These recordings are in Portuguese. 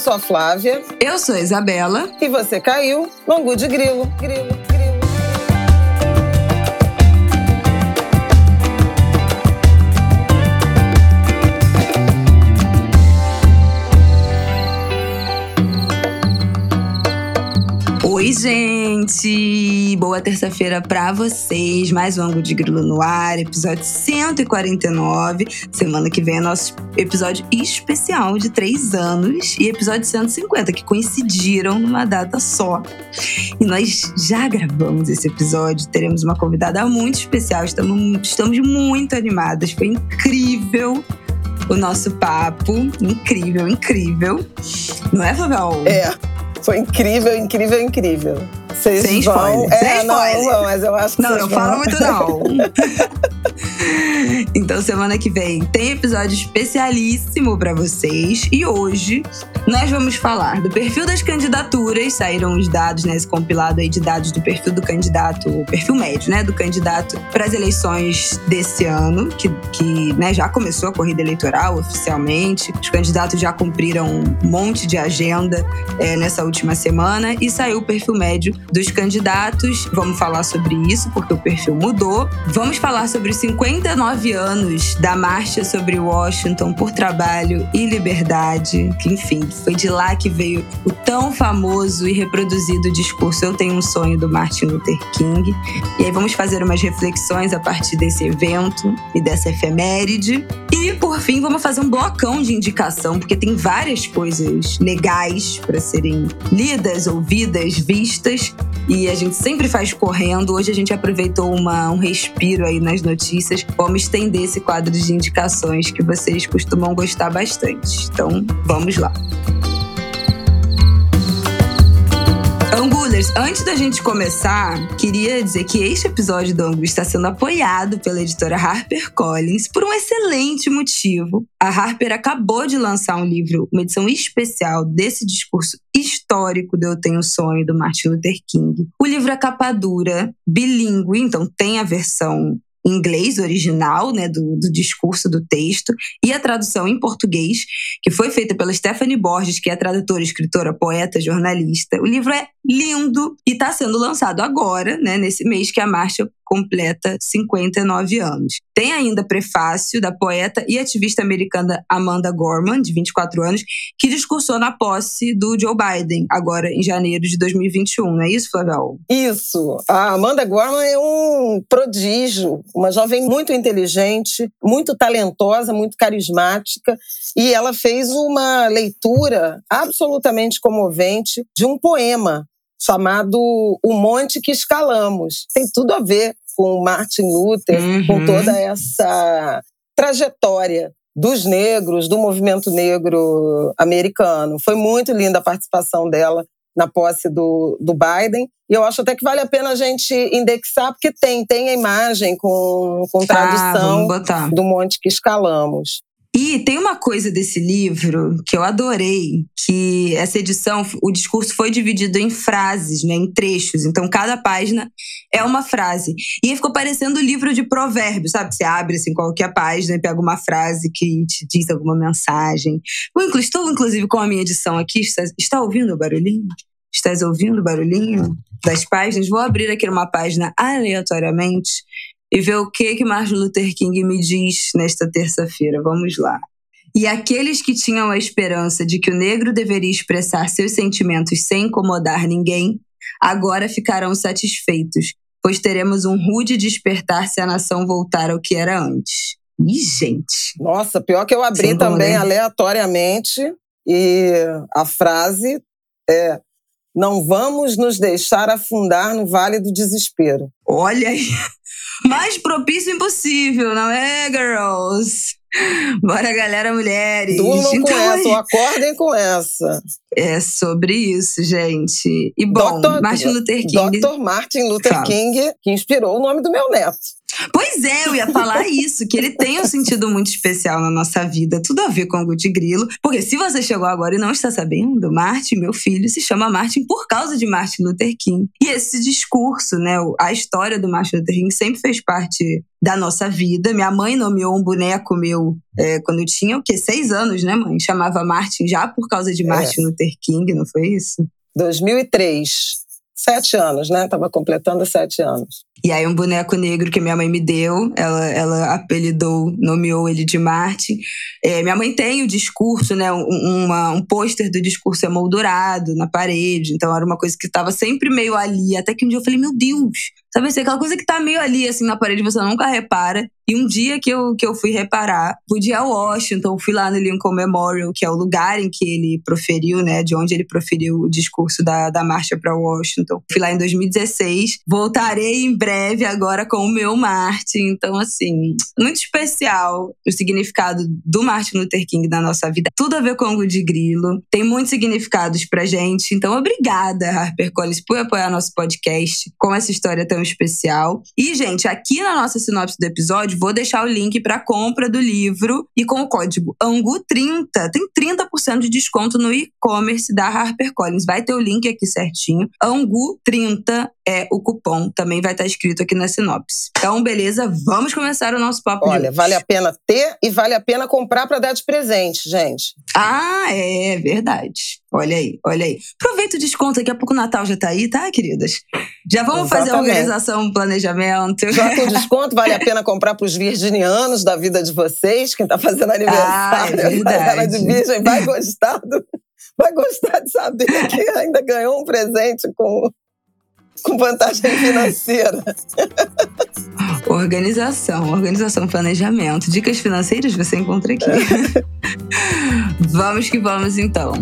sou a Flávia. Eu sou a Isabela. E você caiu no Angu de Grilo. Grilo, grilo. Oi, gente! Boa terça-feira pra vocês. Mais um Ângulo de Grilo no ar, episódio 149. Semana que vem é nosso episódio especial de três anos e episódio 150, que coincidiram numa data só. E nós já gravamos esse episódio, teremos uma convidada muito especial, estamos, estamos muito animadas, foi incrível o nosso papo. Incrível, incrível. Não é, Fabel? É. Foi incrível, incrível, incrível. Vocês Sem vão... spoiler. É, Sem não, spoiler. não, mas eu acho que Não, não vão... fala muito não. então, semana que vem tem episódio especialíssimo para vocês. E hoje nós vamos falar do perfil das candidaturas. Saíram os dados nesse né, compilado aí de dados do perfil do candidato, o perfil médio, né, do candidato para as eleições desse ano, que, que né, já começou a corrida eleitoral oficialmente. Os candidatos já cumpriram um monte de agenda é, nessa última semana e saiu o perfil médio dos candidatos. Vamos falar sobre isso, porque o perfil mudou. Vamos falar sobre os 59 anos da Marcha sobre Washington por Trabalho e Liberdade, que, enfim, foi de lá que veio o tão famoso e reproduzido discurso Eu Tenho um Sonho do Martin Luther King. E aí vamos fazer umas reflexões a partir desse evento e dessa efeméride. E, por fim, vamos fazer um blocão de indicação, porque tem várias coisas legais para serem lidas, ouvidas, vistas e a gente sempre faz correndo. Hoje a gente aproveitou uma, um respiro aí nas notícias. Vamos estender esse quadro de indicações que vocês costumam gostar bastante. Então, vamos lá. Angulers, antes da gente começar, queria dizer que este episódio do Angu está sendo apoiado pela editora HarperCollins por um excelente motivo. A Harper acabou de lançar um livro, uma edição especial desse discurso histórico do Eu Tenho Sonho, do Martin Luther King. O livro é capa dura, bilíngue, então tem a versão inglês original, né, do, do, discurso do texto, e a tradução em português, que foi feita pela Stephanie Borges, que é tradutora, escritora, poeta, jornalista. O livro é lindo e está sendo lançado agora, né, nesse mês que a marcha completa 59 anos. Tem ainda prefácio da poeta e ativista americana Amanda Gorman, de 24 anos, que discursou na posse do Joe Biden, agora em janeiro de 2021. Não é isso, Flavel? Isso. A Amanda Gorman é um prodígio, uma jovem muito inteligente, muito talentosa, muito carismática, e ela fez uma leitura absolutamente comovente de um poema chamado O Monte que Escalamos. Tem tudo a ver com Martin Luther, uhum. com toda essa trajetória dos negros, do movimento negro americano. Foi muito linda a participação dela na posse do, do Biden. E eu acho até que vale a pena a gente indexar, porque tem, tem a imagem com, com tá, tradução ah, do monte que escalamos. E tem uma coisa desse livro que eu adorei, que essa edição, o discurso foi dividido em frases, né, em trechos. Então, cada página é uma frase. E aí ficou parecendo um livro de provérbios, sabe? Você abre assim qualquer página e pega uma frase que te diz alguma mensagem. Eu estou, inclusive, com a minha edição aqui. Está, está ouvindo o barulhinho? Estás ouvindo o barulhinho das páginas? Vou abrir aqui uma página aleatoriamente e ver o que que Martin Luther King me diz nesta terça-feira. Vamos lá. E aqueles que tinham a esperança de que o negro deveria expressar seus sentimentos sem incomodar ninguém, agora ficarão satisfeitos, pois teremos um rude despertar se a nação voltar ao que era antes. Ih, gente. Nossa, pior que eu abri Sem também aleatoriamente e a frase é: Não vamos nos deixar afundar no vale do desespero. Olha aí mais propício impossível, não é, girls? Bora, galera, mulheres. Durmam então, com essa, ou acordem com essa. É sobre isso, gente. E bom, Dr. Martin Luther King. Dr. Martin Luther Fala. King, que inspirou o nome do meu neto. Pois é, eu ia falar isso, que ele tem um sentido muito especial na nossa vida, tudo a ver com o Guti Grilo. Porque se você chegou agora e não está sabendo, Martin, meu filho, se chama Martin por causa de Martin Luther King. E esse discurso, né, a história do Martin Luther King sempre fez parte da nossa vida. Minha mãe nomeou um boneco meu é, quando eu tinha, o quê? Seis anos, né, mãe? Chamava Martin já por causa de é. Martin é. Luther King, não foi isso? 2003 sete anos, né? Tava completando sete anos. E aí um boneco negro que minha mãe me deu, ela, ela apelidou, nomeou ele de Marte. É, minha mãe tem o discurso, né? Um, um pôster do discurso emoldurado na parede. Então era uma coisa que estava sempre meio ali. Até que um dia eu falei, meu Deus, Sabe assim, aquela coisa que tá meio ali, assim, na parede, você nunca repara. E um dia que eu, que eu fui reparar, fui a Washington, fui lá no Lincoln Memorial, que é o lugar em que ele proferiu, né, de onde ele proferiu o discurso da, da marcha para Washington. Fui lá em 2016. Voltarei em breve agora com o meu Martin. Então, assim, muito especial o significado do Martin Luther King na nossa vida. Tudo a ver com o de Grilo. Tem muitos significados pra gente. Então, obrigada, HarperCollins, por apoiar nosso podcast com essa história tão especial. E, gente, aqui na nossa sinopse do episódio, vou deixar o link para compra do livro e com o código ANGU30 tem 30% de desconto no e-commerce da HarperCollins. Vai ter o link aqui certinho. ANGU30 é o cupom, também vai estar escrito aqui na sinopse. Então, beleza, vamos começar o nosso papo Olha, vale a pena ter e vale a pena comprar para dar de presente, gente. Ah, é verdade. Olha aí, olha aí. Aproveita o desconto, daqui a pouco o Natal já tá aí, tá, queridas? Já vamos Exatamente. fazer a organização, planejamento. Já com desconto, vale a pena comprar para os virginianos da vida de vocês, quem tá fazendo aniversário. Ah, é verdade. de virgem vai gostar, do, vai gostar de saber que ainda ganhou um presente com com vantagem financeira. Organização, organização, planejamento. Dicas financeiras você encontra aqui. vamos que vamos então.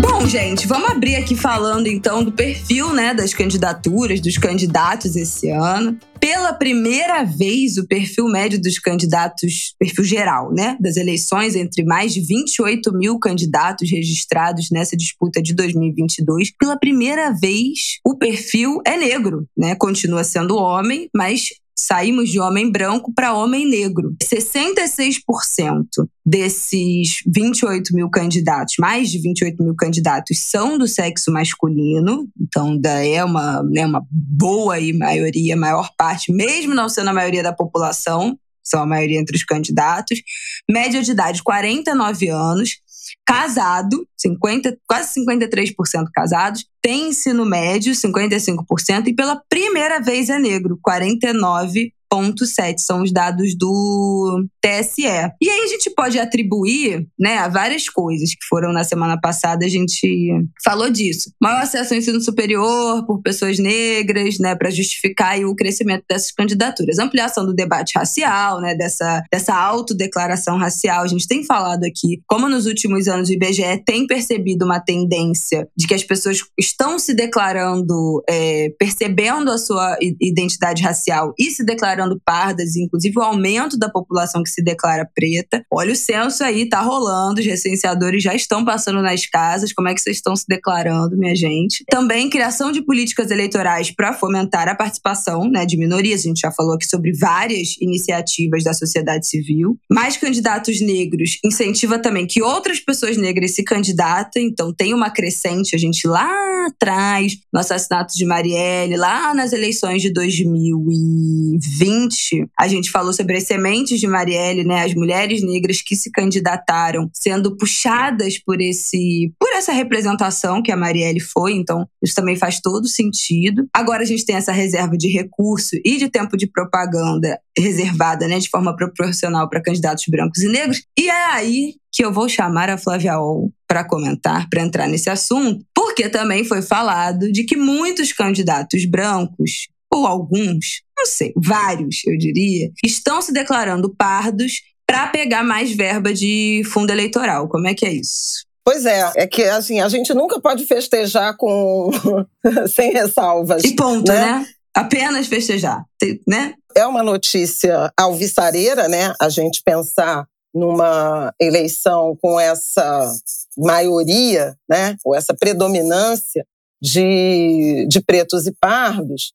Bom, gente, vamos abrir aqui falando então do perfil, né, das candidaturas, dos candidatos esse ano. Pela primeira vez, o perfil médio dos candidatos, perfil geral, né, das eleições, entre mais de 28 mil candidatos registrados nessa disputa de 2022, pela primeira vez o perfil é negro, né? Continua sendo homem, mas saímos de homem branco para homem negro. 66% desses 28 mil candidatos, mais de 28 mil candidatos, são do sexo masculino, então ainda é uma, né, uma boa maioria, maior parte, mesmo não sendo a maioria da população, são a maioria entre os candidatos. Média de idade, 49 anos casado, 50, quase 53% casados, tem ensino médio, 55%, e pela primeira vez é negro, 49%. 0,7 são os dados do TSE. E aí a gente pode atribuir, né, a várias coisas que foram na semana passada, a gente falou disso. Maior acesso ao ensino superior por pessoas negras, né, para justificar o crescimento dessas candidaturas. Ampliação do debate racial, né, dessa, dessa autodeclaração racial. A gente tem falado aqui como nos últimos anos o IBGE tem percebido uma tendência de que as pessoas estão se declarando, é, percebendo a sua identidade racial e se declarando declarando pardas, inclusive o aumento da população que se declara preta. Olha o censo aí, tá rolando, os recenseadores já estão passando nas casas. Como é que vocês estão se declarando, minha gente? Também criação de políticas eleitorais para fomentar a participação né, de minorias. A gente já falou aqui sobre várias iniciativas da sociedade civil. Mais candidatos negros incentiva também que outras pessoas negras se candidatem. Então tem uma crescente, a gente lá atrás, no assassinato de Marielle, lá nas eleições de 2020 2020, a gente falou sobre as sementes de Marielle, né? As mulheres negras que se candidataram sendo puxadas por esse por essa representação que a Marielle foi, então isso também faz todo sentido. Agora a gente tem essa reserva de recurso e de tempo de propaganda reservada, né, de forma proporcional para candidatos brancos e negros. E é aí que eu vou chamar a Flávia Ol para comentar, para entrar nesse assunto, porque também foi falado de que muitos candidatos brancos ou alguns, não sei, vários, eu diria, estão se declarando pardos para pegar mais verba de fundo eleitoral. Como é que é isso? Pois é, é que assim, a gente nunca pode festejar com sem ressalvas. E ponto, né? né? Apenas festejar, né? É uma notícia alvissareira, né? A gente pensar numa eleição com essa maioria, né? Ou essa predominância de, de pretos e pardos,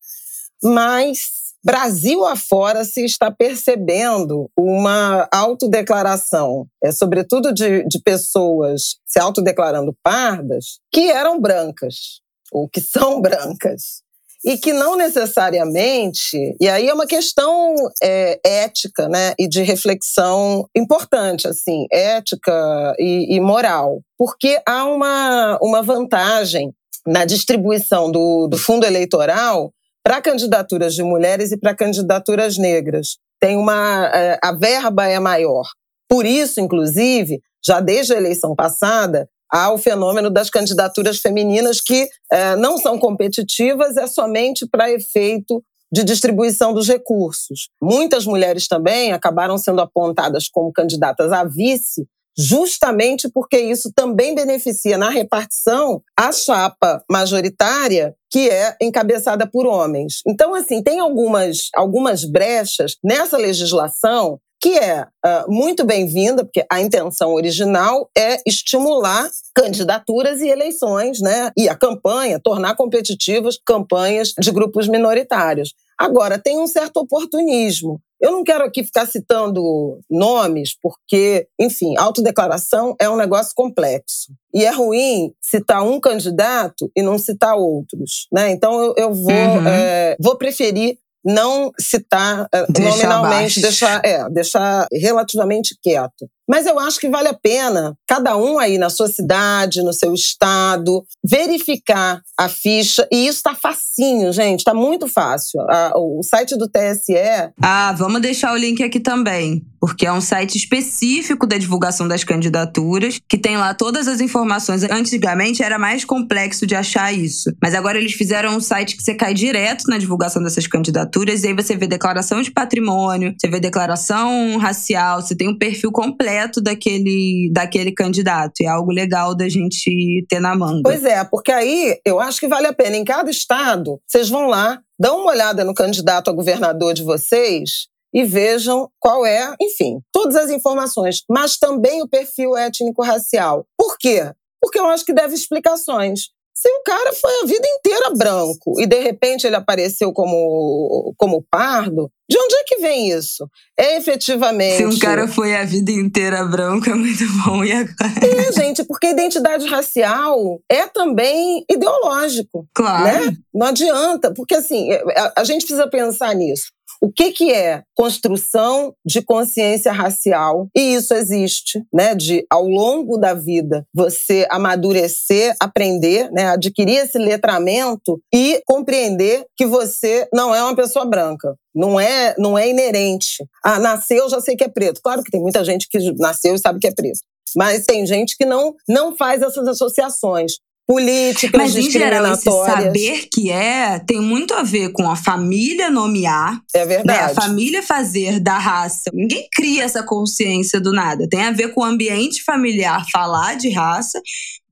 mas Brasil afora se está percebendo uma autodeclaração, é, sobretudo de, de pessoas se autodeclarando pardas, que eram brancas, ou que são brancas e que não necessariamente, e aí é uma questão é, ética, né, e de reflexão importante, assim, ética e, e moral, porque há uma, uma vantagem na distribuição do, do fundo eleitoral para candidaturas de mulheres e para candidaturas negras. Tem uma, é, a verba é maior. Por isso, inclusive, já desde a eleição passada, há o fenômeno das candidaturas femininas que é, não são competitivas, é somente para efeito de distribuição dos recursos. Muitas mulheres também acabaram sendo apontadas como candidatas a vice, justamente porque isso também beneficia na repartição a chapa majoritária que é encabeçada por homens. Então, assim, tem algumas, algumas brechas nessa legislação que é uh, muito bem-vinda, porque a intenção original é estimular candidaturas e eleições, né? E a campanha, tornar competitivas campanhas de grupos minoritários. Agora, tem um certo oportunismo. Eu não quero aqui ficar citando nomes, porque, enfim, autodeclaração é um negócio complexo. E é ruim citar um candidato e não citar outros. Né? Então, eu, eu vou, uhum. é, vou preferir não citar uh, nominalmente, deixar, é, deixar relativamente quieto. Mas eu acho que vale a pena cada um aí na sua cidade, no seu estado, verificar a ficha. E isso está facinho, gente, está muito fácil. o site do TSE. Ah, vamos deixar o link aqui também, porque é um site específico da divulgação das candidaturas, que tem lá todas as informações. Antigamente era mais complexo de achar isso, mas agora eles fizeram um site que você cai direto na divulgação dessas candidaturas, e aí você vê declaração de patrimônio, você vê declaração racial, você tem um perfil completo completo daquele, daquele candidato. É algo legal da gente ter na manga. Pois é, porque aí eu acho que vale a pena. Em cada estado, vocês vão lá, dão uma olhada no candidato a governador de vocês e vejam qual é, enfim, todas as informações, mas também o perfil étnico-racial. Por quê? Porque eu acho que deve explicações. Se o cara foi a vida inteira branco e de repente ele apareceu como, como pardo, de onde é que vem isso? É efetivamente. Se um cara foi a vida inteira branco, é muito bom. E agora? É, gente, porque identidade racial é também ideológico. Claro. Né? Não adianta, porque assim, a, a gente precisa pensar nisso. O que, que é construção de consciência racial? E isso existe, né? De ao longo da vida você amadurecer, aprender, né? Adquirir esse letramento e compreender que você não é uma pessoa branca. Não é, não é inerente. Ah, nasceu, já sei que é preto. Claro que tem muita gente que nasceu e sabe que é preto. Mas tem gente que não, não faz essas associações políticas Mas, em geral, esse saber que é tem muito a ver com a família nomear. É verdade. Né? A família fazer da raça. Ninguém cria essa consciência do nada. Tem a ver com o ambiente familiar falar de raça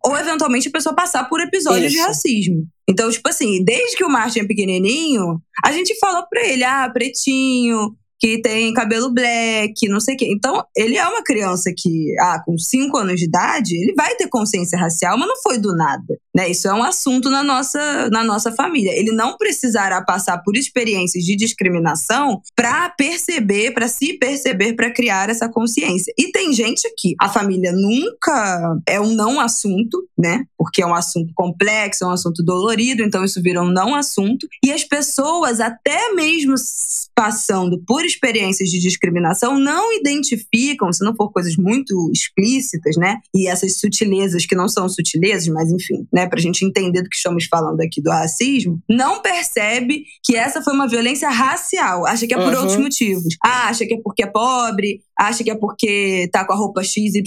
ou eventualmente a pessoa passar por episódios Isso. de racismo. Então, tipo assim, desde que o Martin é pequenininho, a gente falou pra ele, ah, pretinho, que tem cabelo black, não sei o quê. Então, ele é uma criança que, ah, com 5 anos de idade, ele vai ter consciência racial, mas não foi do nada. Né? Isso é um assunto na nossa, na nossa família. Ele não precisará passar por experiências de discriminação para perceber, para se perceber, para criar essa consciência. E tem gente que a família nunca é um não assunto, né? Porque é um assunto complexo, é um assunto dolorido, então isso vira um não assunto. E as pessoas, até mesmo passando por experiências de discriminação não identificam, se não for coisas muito explícitas, né? E essas sutilezas que não são sutilezas, mas enfim, né? Pra gente entender do que estamos falando aqui do racismo, não percebe que essa foi uma violência racial. Acha que é por uhum. outros motivos. Ah, acha que é porque é pobre, acha que é porque tá com a roupa XYZ,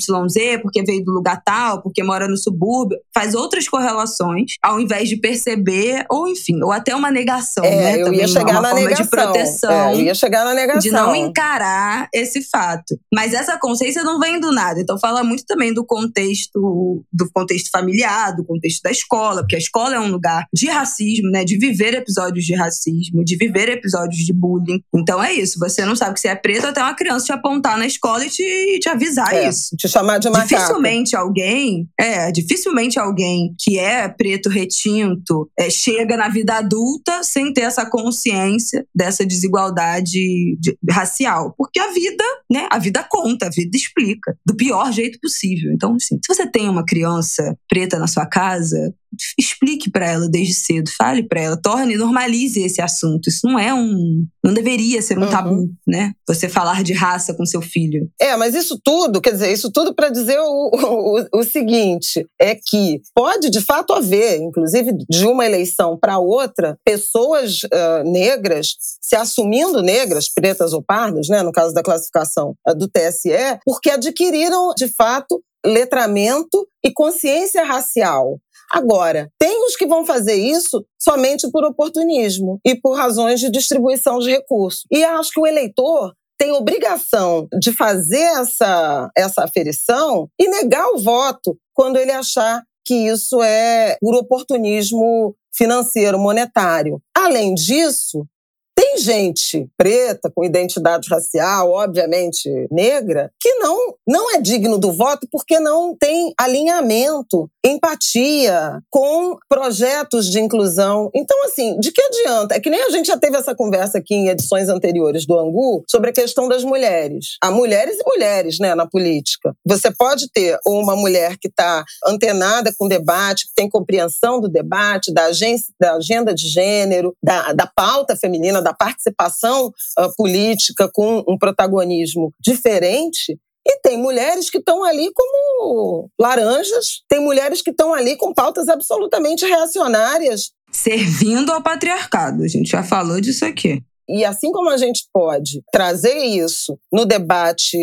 porque veio do lugar tal, porque mora no subúrbio, faz outras correlações, ao invés de perceber, ou enfim, ou até uma negação, é, né? Eu Também ia chegar uma na forma negação. de proteção. É, eu ia chegar na negação. De não encarar esse fato. Mas essa consciência não vem do nada. Então fala muito também do contexto, do contexto familiar, do contexto da escola, porque a escola é um lugar de racismo, né? De viver episódios de racismo, de viver episódios de bullying. Então é isso. Você não sabe que você é preto até uma criança te apontar na na escola e te, te avisar é, isso. Te chamar de macaco. Dificilmente alguém, é, dificilmente alguém que é preto retinto é, chega na vida adulta sem ter essa consciência dessa desigualdade de, racial. Porque a vida, né, a vida conta, a vida explica, do pior jeito possível. Então, assim, se você tem uma criança preta na sua casa, explique para ela desde cedo, fale para ela, torne, normalize esse assunto. Isso não é um, não deveria ser um uhum. tabu, né? Você falar de raça com seu filho. É, mas isso tudo, quer dizer, isso tudo para dizer o, o, o, seguinte, é que pode de fato haver, inclusive de uma eleição para outra, pessoas uh, negras se assumindo negras, pretas ou pardas, né, no caso da classificação uh, do TSE, porque adquiriram de fato letramento e consciência racial. Agora, tem os que vão fazer isso somente por oportunismo e por razões de distribuição de recursos. E acho que o eleitor tem obrigação de fazer essa, essa aferição e negar o voto quando ele achar que isso é por oportunismo financeiro, monetário. Além disso, gente preta, com identidade racial, obviamente negra, que não, não é digno do voto porque não tem alinhamento, empatia com projetos de inclusão. Então, assim, de que adianta? É que nem a gente já teve essa conversa aqui em edições anteriores do Angu sobre a questão das mulheres. Há mulheres e mulheres né, na política. Você pode ter uma mulher que está antenada com o debate, que tem compreensão do debate, da, agência, da agenda de gênero, da, da pauta feminina, da participação uh, política com um protagonismo diferente. E tem mulheres que estão ali como laranjas, tem mulheres que estão ali com pautas absolutamente reacionárias. Servindo ao patriarcado, a gente já falou disso aqui. E assim como a gente pode trazer isso no debate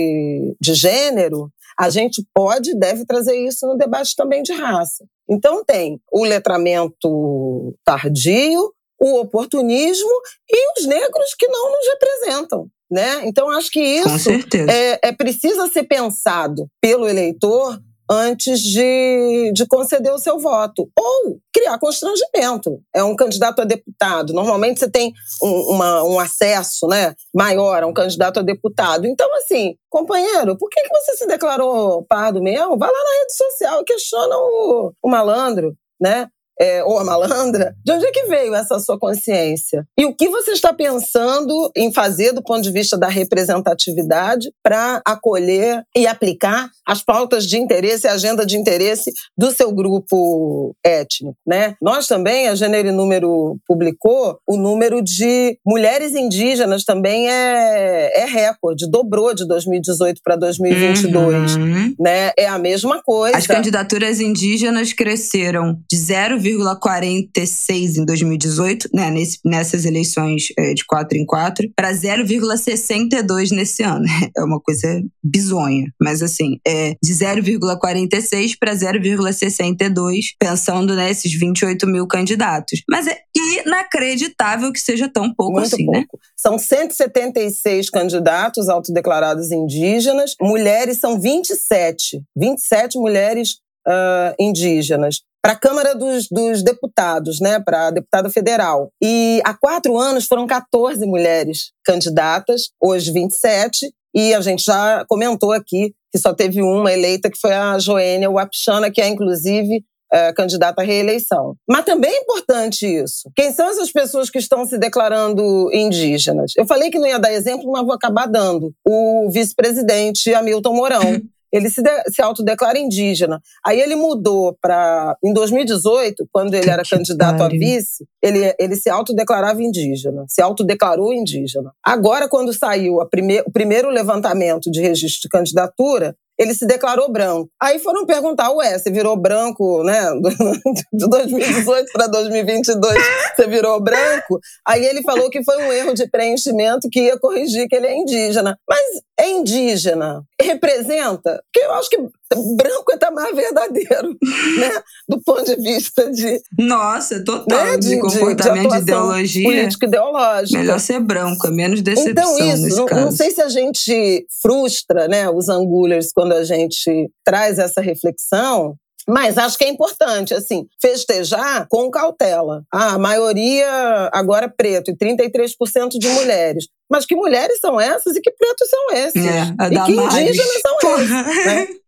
de gênero, a gente pode e deve trazer isso no debate também de raça. Então tem o letramento tardio, o oportunismo e os negros que não nos representam. Né? Então, acho que isso é, é precisa ser pensado pelo eleitor antes de, de conceder o seu voto. Ou criar constrangimento. É um candidato a deputado. Normalmente você tem um, uma, um acesso né, maior a um candidato a deputado. Então, assim, companheiro, por que, que você se declarou pardo mesmo? Vai lá na rede social e questiona o, o malandro. Né? É, ou a malandra, de onde é que veio essa sua consciência? E o que você está pensando em fazer do ponto de vista da representatividade para acolher e aplicar as pautas de interesse, a agenda de interesse do seu grupo étnico, né? Nós também, a Gênero e Número publicou, o número de mulheres indígenas também é, é recorde, dobrou de 2018 para 2022, uhum. né? É a mesma coisa. As candidaturas indígenas cresceram de 0, 0,46 em 2018, né, nesse, nessas eleições é, de 4 em 4, para 0,62 nesse ano. É uma coisa bizonha. Mas, assim, é de 0,46 para 0,62, pensando nesses né, 28 mil candidatos. Mas é inacreditável que seja tão pouco Muito assim, né? pouco. né? São 176 candidatos autodeclarados indígenas, mulheres são 27. 27 mulheres uh, indígenas para a Câmara dos, dos, Deputados, né, para a deputada federal. E há quatro anos foram 14 mulheres candidatas, hoje 27, e a gente já comentou aqui que só teve uma eleita, que foi a Joênia Wapchana, que é inclusive é, candidata à reeleição. Mas também é importante isso. Quem são essas pessoas que estão se declarando indígenas? Eu falei que não ia dar exemplo, mas vou acabar dando. O vice-presidente Hamilton Mourão. ele se, de, se autodeclara indígena. Aí ele mudou para. Em 2018, quando ele era candidato a vice, ele, ele se autodeclarava indígena, se autodeclarou indígena. Agora, quando saiu prime, o primeiro levantamento de registro de candidatura, ele se declarou branco. Aí foram perguntar, ué, você virou branco, né? De 2018 para 2022, você virou branco? Aí ele falou que foi um erro de preenchimento que ia corrigir que ele é indígena. Mas é indígena? Representa? Porque eu acho que branco é mais verdadeiro, né? Do ponto de vista de. Nossa, total. Né? De, de, comportamento de, de ideologia. Político ideológico. Melhor ser branco, é menos decepção. Então, isso, não, não, sei se a gente frustra né, os angulers quando a gente traz essa reflexão. Mas acho que é importante, assim, festejar com cautela. Ah, a maioria agora é preto e 33% de mulheres. Mas que mulheres são essas e que pretos são esses? É, e que indígenas são Porra. esses? Né?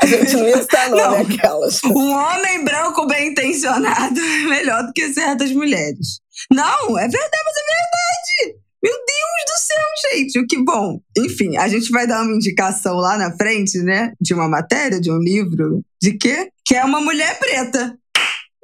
A gente não estar não, aquelas. Um homem branco bem intencionado é melhor do que certas mulheres. Não, é verdade, mas é verdade. Meu Deus do céu, gente, o que bom. Enfim, a gente vai dar uma indicação lá na frente, né? De uma matéria, de um livro. De quê? Que é uma mulher preta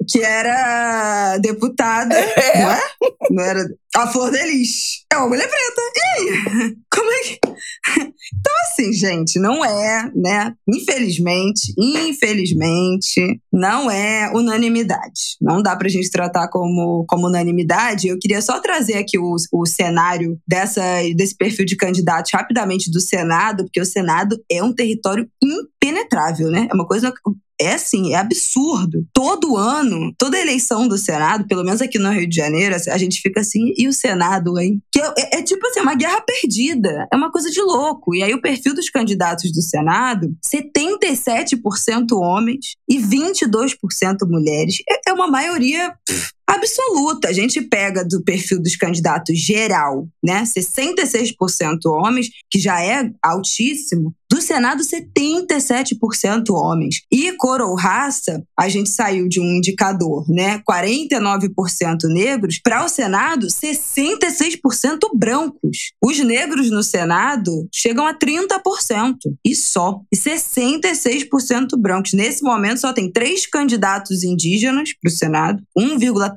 que era deputada, é. não é? Não era a Flor Delis. É uma mulher preta. E aí? Como é que. Então, assim, gente, não é, né? Infelizmente, infelizmente, não é unanimidade. Não dá pra gente tratar como, como unanimidade. Eu queria só trazer aqui o, o cenário dessa, desse perfil de candidatos rapidamente do Senado, porque o Senado é um território impenetrável, né? É uma coisa é assim, é absurdo. Todo ano, toda eleição do Senado, pelo menos aqui no Rio de Janeiro, a gente fica assim, e o Senado, hein? Que é, é, é tipo assim, uma guerra perdida. É uma coisa de louco. E aí o perfil dos candidatos do Senado, 77% homens e 22% mulheres. É, é uma maioria pff, absoluta. A gente pega do perfil dos candidatos geral, né? 66% homens, que já é altíssimo. Do Senado, 77% homens. E cor ou raça, a gente saiu de um indicador, né? 49% negros, para o Senado, 66% brancos. Os negros no Senado chegam a 30% e só. E 66% brancos. Nesse momento, só tem três candidatos indígenas para o Senado, 1,3%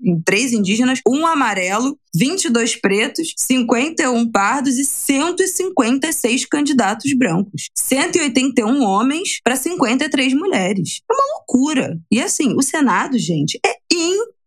em três indígenas, um amarelo 22 pretos, 51 pardos e 156 candidatos brancos. 181 homens para 53 mulheres. É uma loucura. E assim, o Senado, gente, é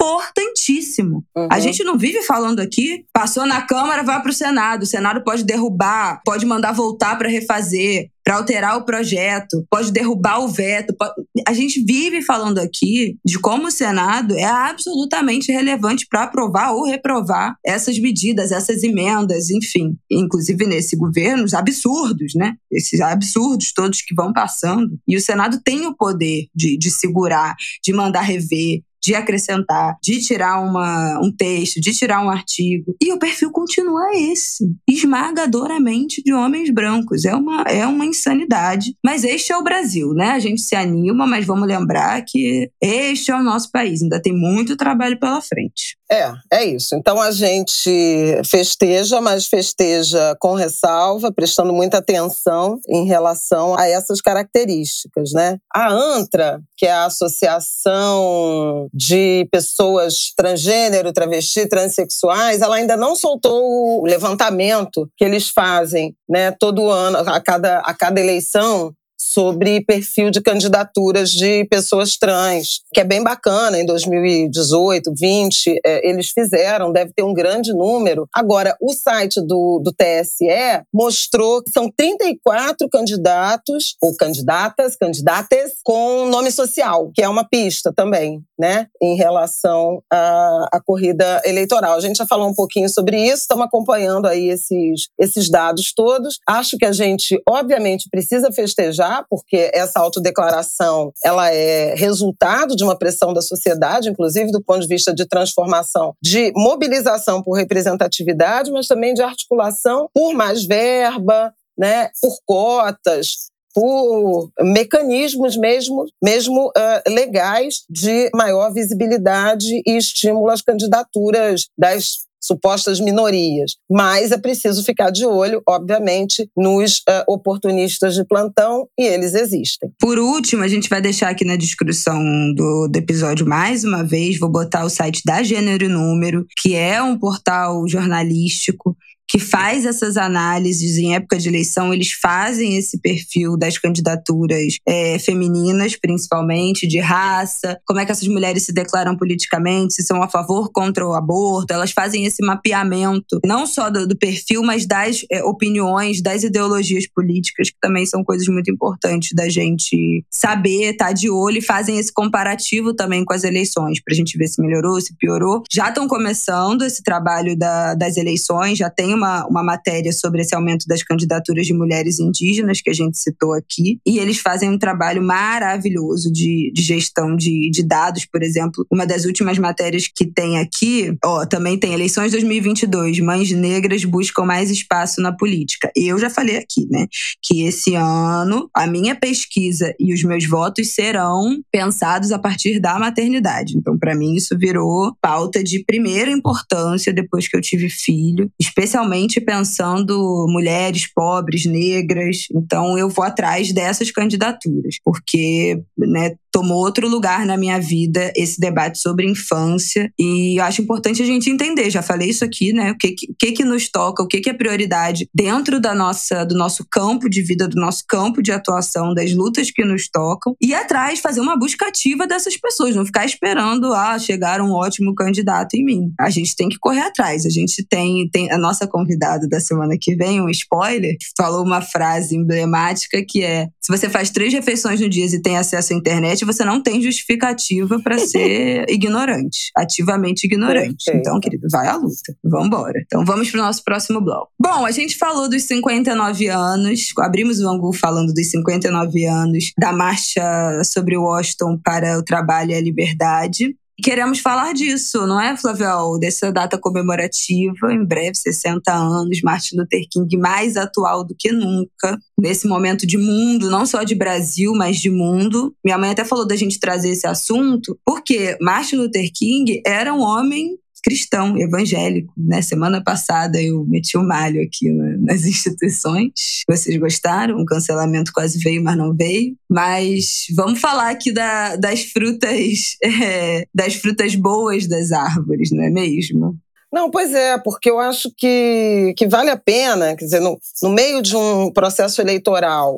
importantíssimo. Uhum. A gente não vive falando aqui, passou na Câmara, vai para o Senado. O Senado pode derrubar, pode mandar voltar para refazer, para alterar o projeto, pode derrubar o veto. Pode... A gente vive falando aqui de como o Senado é absolutamente relevante para aprovar ou reprovar essas medidas, essas emendas, enfim. Inclusive nesse governo, os absurdos, né? Esses absurdos todos que vão passando. E o Senado tem o poder de, de segurar, de mandar rever, de acrescentar, de tirar uma, um texto, de tirar um artigo. E o perfil continua esse, esmagadoramente de homens brancos. É uma, é uma insanidade. Mas este é o Brasil, né? A gente se anima, mas vamos lembrar que este é o nosso país. Ainda tem muito trabalho pela frente. É, é isso. Então a gente festeja, mas festeja com ressalva, prestando muita atenção em relação a essas características, né? A ANTRA, que é a Associação de Pessoas Transgênero, Travesti, Transsexuais, ela ainda não soltou o levantamento que eles fazem, né, todo ano, a cada, a cada eleição, sobre perfil de candidaturas de pessoas trans, que é bem bacana. Em 2018, 20, é, eles fizeram, deve ter um grande número. Agora, o site do, do TSE mostrou que são 34 candidatos, ou candidatas, candidatas, com nome social, que é uma pista também, né, em relação à, à corrida eleitoral. A gente já falou um pouquinho sobre isso, estamos acompanhando aí esses, esses dados todos. Acho que a gente, obviamente, precisa festejar porque essa autodeclaração ela é resultado de uma pressão da sociedade, inclusive do ponto de vista de transformação, de mobilização por representatividade, mas também de articulação por mais verba, né, por cotas, por mecanismos mesmo, mesmo uh, legais de maior visibilidade e estímulo às candidaturas das supostas minorias. Mas é preciso ficar de olho, obviamente, nos uh, oportunistas de plantão e eles existem. Por último, a gente vai deixar aqui na descrição do, do episódio mais uma vez, vou botar o site da Gênero e Número, que é um portal jornalístico que faz essas análises em época de eleição, eles fazem esse perfil das candidaturas é, femininas, principalmente, de raça, como é que essas mulheres se declaram politicamente, se são a favor contra o aborto, elas fazem esse mapeamento, não só do, do perfil, mas das é, opiniões, das ideologias políticas, que também são coisas muito importantes da gente saber, estar tá de olho, e fazem esse comparativo também com as eleições, para a gente ver se melhorou, se piorou. Já estão começando esse trabalho da, das eleições, já tem uma uma, uma matéria sobre esse aumento das candidaturas de mulheres indígenas, que a gente citou aqui, e eles fazem um trabalho maravilhoso de, de gestão de, de dados, por exemplo. Uma das últimas matérias que tem aqui, ó, também tem eleições 2022, mães negras buscam mais espaço na política. Eu já falei aqui, né, que esse ano a minha pesquisa e os meus votos serão pensados a partir da maternidade. Então, para mim, isso virou pauta de primeira importância depois que eu tive filho, especialmente pensando mulheres pobres, negras. Então, eu vou atrás dessas candidaturas, porque né, tomou outro lugar na minha vida esse debate sobre infância e eu acho importante a gente entender, já falei isso aqui, né, o que que, que nos toca, o que que é prioridade dentro da nossa do nosso campo de vida, do nosso campo de atuação, das lutas que nos tocam e atrás fazer uma busca ativa dessas pessoas, não ficar esperando ah, chegar um ótimo candidato em mim. A gente tem que correr atrás. A gente tem tem a nossa convidada da semana que vem, um spoiler, falou uma frase emblemática que é: se você faz três refeições no dia e tem acesso à internet você não tem justificativa para ser ignorante, ativamente ignorante. Então, querido, vai à luta. Vamos embora. Então, vamos para o nosso próximo bloco. Bom, a gente falou dos 59 anos, abrimos o ângulo falando dos 59 anos da marcha sobre Washington para o trabalho e a liberdade queremos falar disso, não é, Flavel? Dessa data comemorativa, em breve, 60 anos, Martin Luther King mais atual do que nunca, nesse momento de mundo, não só de Brasil, mas de mundo. Minha mãe até falou da gente trazer esse assunto, porque Martin Luther King era um homem cristão, evangélico. Né? Semana passada eu meti o um malho aqui nas instituições. Vocês gostaram? O cancelamento quase veio, mas não veio. Mas vamos falar aqui da, das frutas, é, das frutas boas das árvores, não é mesmo? Não, pois é, porque eu acho que, que vale a pena, quer dizer, no, no meio de um processo eleitoral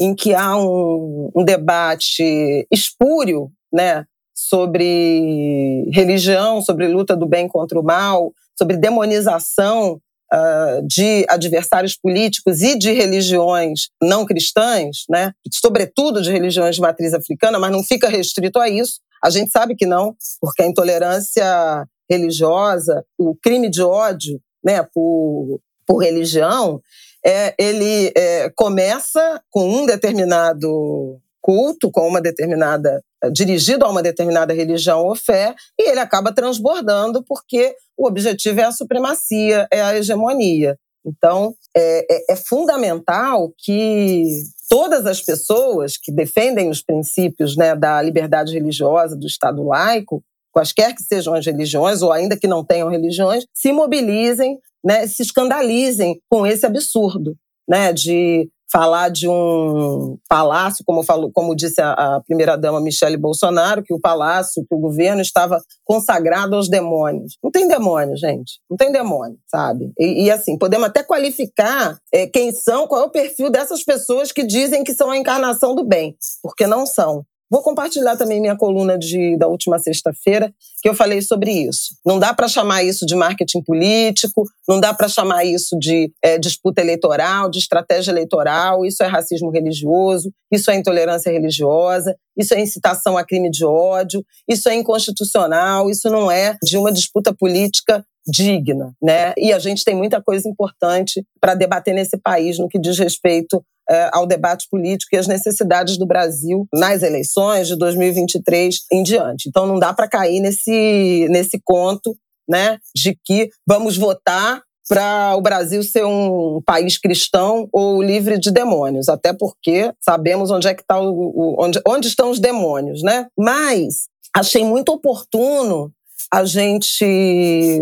em que há um, um debate espúrio, né, sobre religião, sobre luta do bem contra o mal, sobre demonização uh, de adversários políticos e de religiões não cristãs, né? sobretudo de religiões de matriz africana, mas não fica restrito a isso. A gente sabe que não, porque a intolerância religiosa, o crime de ódio né, por, por religião, é, ele é, começa com um determinado culto, com uma determinada dirigido a uma determinada religião ou fé, e ele acaba transbordando porque o objetivo é a supremacia, é a hegemonia. Então, é, é, é fundamental que todas as pessoas que defendem os princípios né, da liberdade religiosa, do Estado laico, quaisquer que sejam as religiões, ou ainda que não tenham religiões, se mobilizem, né, se escandalizem com esse absurdo né, de falar de um palácio, como, falou, como disse a, a primeira-dama Michele Bolsonaro, que o palácio, que o governo estava consagrado aos demônios. Não tem demônio, gente. Não tem demônio, sabe? E, e assim, podemos até qualificar é, quem são, qual é o perfil dessas pessoas que dizem que são a encarnação do bem, porque não são. Vou compartilhar também minha coluna de, da última sexta-feira, que eu falei sobre isso. Não dá para chamar isso de marketing político, não dá para chamar isso de é, disputa eleitoral, de estratégia eleitoral. Isso é racismo religioso, isso é intolerância religiosa, isso é incitação a crime de ódio, isso é inconstitucional, isso não é de uma disputa política digna, né? E a gente tem muita coisa importante para debater nesse país no que diz respeito ao debate político e às necessidades do Brasil nas eleições de 2023 em diante. Então não dá para cair nesse, nesse conto né, de que vamos votar para o Brasil ser um país cristão ou livre de demônios, até porque sabemos onde é que está o, o, onde, onde estão os demônios, né? Mas achei muito oportuno a gente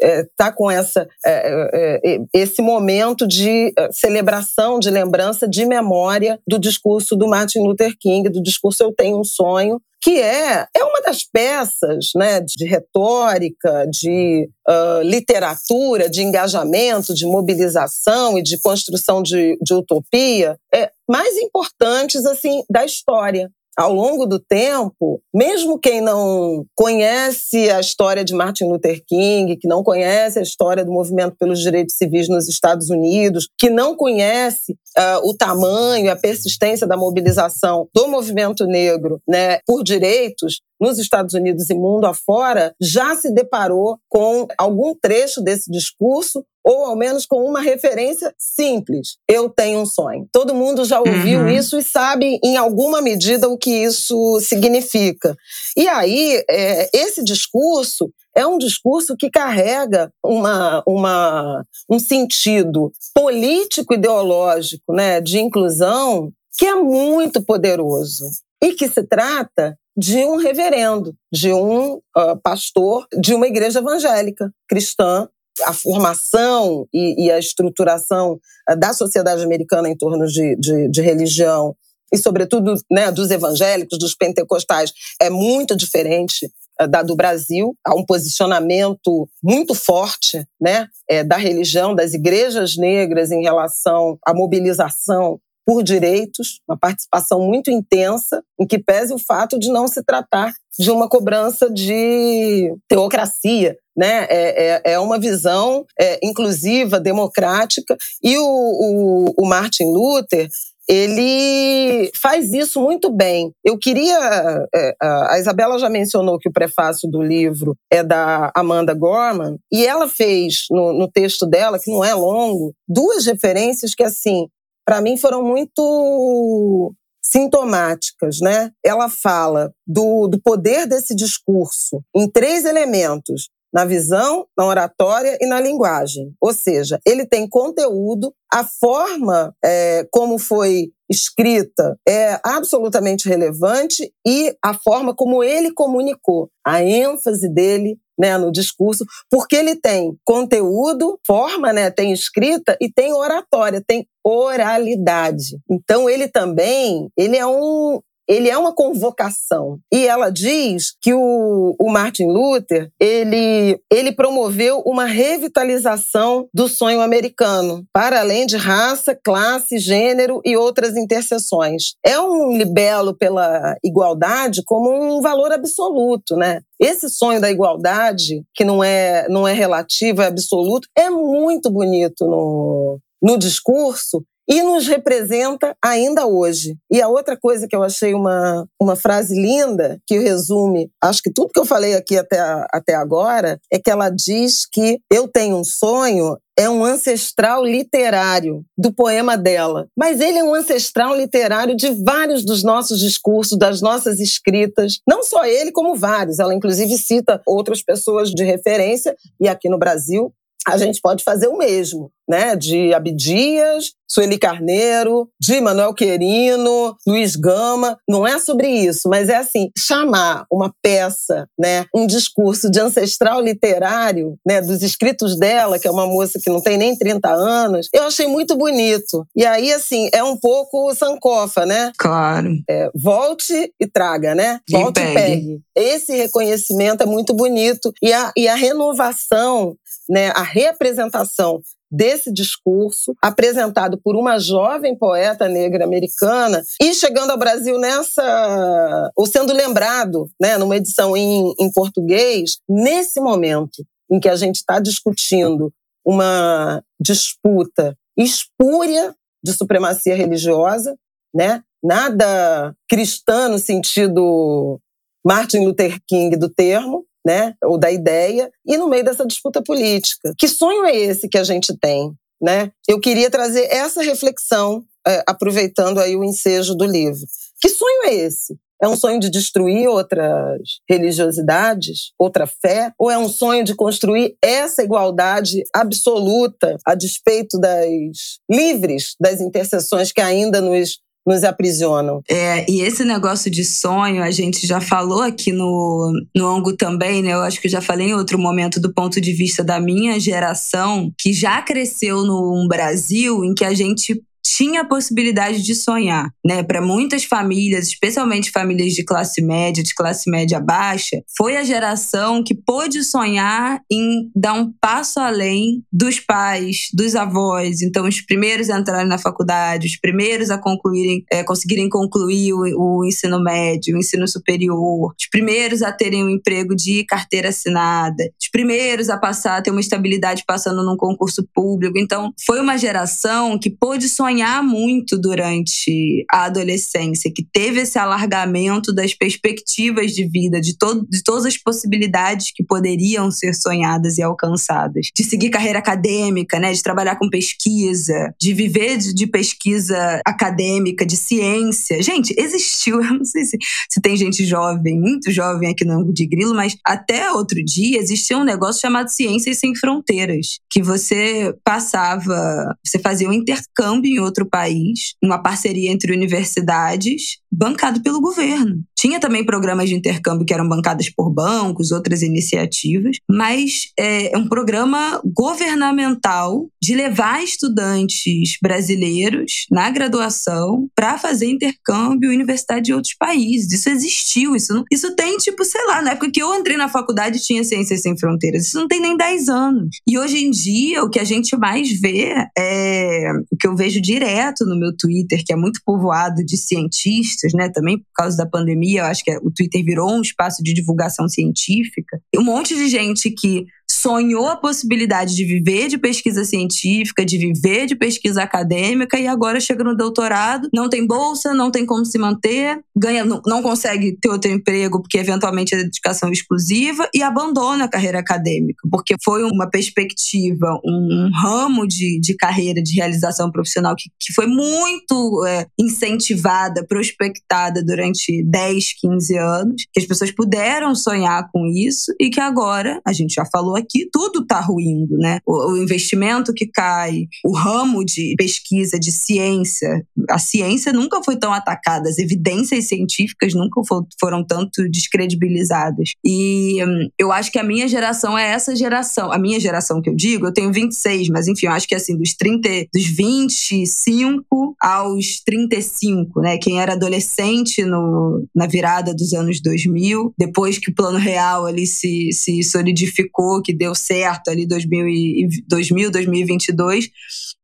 está é, com essa, é, é, é, esse momento de é, celebração, de lembrança, de memória do discurso do Martin Luther King, do discurso Eu Tenho um Sonho, que é, é uma das peças né, de retórica, de uh, literatura, de engajamento, de mobilização e de construção de, de utopia é, mais importantes assim da história ao longo do tempo, mesmo quem não conhece a história de Martin Luther King, que não conhece a história do movimento pelos direitos civis nos Estados Unidos, que não conhece uh, o tamanho, a persistência da mobilização do movimento negro né, por direitos nos Estados Unidos e mundo afora, já se deparou com algum trecho desse discurso ou ao menos com uma referência simples. Eu tenho um sonho. Todo mundo já ouviu uhum. isso e sabe, em alguma medida, o que isso significa. E aí, é, esse discurso é um discurso que carrega uma, uma, um sentido político-ideológico né, de inclusão que é muito poderoso e que se trata de um reverendo, de um uh, pastor de uma igreja evangélica cristã. A formação e, e a estruturação eh, da sociedade americana em torno de, de, de religião e, sobretudo, né, dos evangélicos, dos pentecostais, é muito diferente da do Brasil. Há um posicionamento muito forte né, é, da religião, das igrejas negras em relação à mobilização por direitos, uma participação muito intensa, em que pese o fato de não se tratar de uma cobrança de teocracia, né? É, é, é uma visão é, inclusiva, democrática. E o, o, o Martin Luther ele faz isso muito bem. Eu queria. É, a Isabela já mencionou que o prefácio do livro é da Amanda Gorman, e ela fez no, no texto dela, que não é longo, duas referências que, assim, para mim foram muito sintomáticas, né? Ela fala do, do poder desse discurso em três elementos: na visão, na oratória e na linguagem. Ou seja, ele tem conteúdo, a forma é, como foi escrita é absolutamente relevante e a forma como ele comunicou, a ênfase dele né, no discurso, porque ele tem conteúdo, forma, né, tem escrita e tem oratória, tem oralidade. Então ele também, ele é um ele é uma convocação. E ela diz que o, o Martin Luther, ele, ele promoveu uma revitalização do sonho americano, para além de raça, classe, gênero e outras interseções. É um libelo pela igualdade como um valor absoluto, né? Esse sonho da igualdade, que não é, não é relativo, é absoluto, é muito bonito no, no discurso e nos representa ainda hoje. E a outra coisa que eu achei uma, uma frase linda, que resume, acho que tudo que eu falei aqui até, até agora, é que ela diz que eu tenho um sonho, é um ancestral literário do poema dela. Mas ele é um ancestral literário de vários dos nossos discursos, das nossas escritas. Não só ele, como vários. Ela, inclusive, cita outras pessoas de referência, e aqui no Brasil a gente pode fazer o mesmo, né? De Abdias, Sueli Carneiro, de Manuel Querino, Luiz Gama. Não é sobre isso, mas é assim, chamar uma peça, né? Um discurso de ancestral literário, né? Dos escritos dela, que é uma moça que não tem nem 30 anos, eu achei muito bonito. E aí, assim, é um pouco sancofa, né? Claro. É, volte e traga, né? Volte e pegue. e pegue. Esse reconhecimento é muito bonito. E a, e a renovação né, a representação desse discurso, apresentado por uma jovem poeta negra americana, e chegando ao Brasil nessa. ou sendo lembrado, né, numa edição em, em português, nesse momento em que a gente está discutindo uma disputa espúria de supremacia religiosa, né? nada cristã no sentido Martin Luther King do termo, né, ou da ideia, e no meio dessa disputa política. Que sonho é esse que a gente tem? Né? Eu queria trazer essa reflexão, é, aproveitando aí o ensejo do livro. Que sonho é esse? É um sonho de destruir outras religiosidades, outra fé? Ou é um sonho de construir essa igualdade absoluta a despeito das livres das interseções que ainda nos nos aprisionam. É, e esse negócio de sonho, a gente já falou aqui no, no Ango também, né? Eu acho que eu já falei em outro momento do ponto de vista da minha geração, que já cresceu num Brasil em que a gente tinha a possibilidade de sonhar, né? Para muitas famílias, especialmente famílias de classe média, de classe média baixa, foi a geração que pôde sonhar em dar um passo além dos pais, dos avós. Então, os primeiros a entrarem na faculdade, os primeiros a concluírem, é, conseguirem concluir o, o ensino médio, o ensino superior, os primeiros a terem um emprego de carteira assinada, os primeiros a passar a ter uma estabilidade passando num concurso público. Então, foi uma geração que pôde sonhar sonhar muito durante a adolescência, que teve esse alargamento das perspectivas de vida, de, de todas as possibilidades que poderiam ser sonhadas e alcançadas. De seguir carreira acadêmica, né? De trabalhar com pesquisa, de viver de, de pesquisa acadêmica, de ciência. Gente, existiu, eu não sei se, se tem gente jovem, muito jovem aqui no Ango de Grilo, mas até outro dia existia um negócio chamado Ciências Sem Fronteiras, que você passava, você fazia um intercâmbio outro país, uma parceria entre universidades, bancado pelo governo. Tinha também programas de intercâmbio que eram bancadas por bancos, outras iniciativas, mas é, é um programa governamental de levar estudantes brasileiros na graduação para fazer intercâmbio em universidade de outros países. Isso existiu, isso, não, isso tem tipo, sei lá, na época que eu entrei na faculdade tinha Ciências Sem Fronteiras, isso não tem nem 10 anos. E hoje em dia o que a gente mais vê é o que eu vejo direto no meu Twitter, que é muito povoado de cientistas, né, também por causa da pandemia, eu acho que o Twitter virou um espaço de divulgação científica. Um monte de gente que sonhou a possibilidade de viver de pesquisa científica, de viver de pesquisa acadêmica e agora chega no doutorado, não tem bolsa, não tem como se manter, ganha, não, não consegue ter outro emprego porque eventualmente é dedicação exclusiva e abandona a carreira acadêmica, porque foi uma perspectiva, um, um ramo de, de carreira, de realização profissional que, que foi muito é, incentivada, prospectada durante 10, 15 anos, que as pessoas puderam sonhar com isso e que agora, a gente já falou aqui, tudo está ruindo, né? O, o, investimento que cai, o ramo de pesquisa, de ciência, a ciência nunca foi tão atacada, as evidências científicas nunca for, foram tanto descredibilizadas. E hum, eu acho que a minha geração é essa geração, a minha geração que eu digo, eu tenho 26, mas enfim, eu acho que assim, dos 30, dos 25 aos 35, né? Quem era adolescente no, na virada dos anos 2000, depois que o plano real ali se, se solidificou, que deu certo ali 2000, 2000 2022,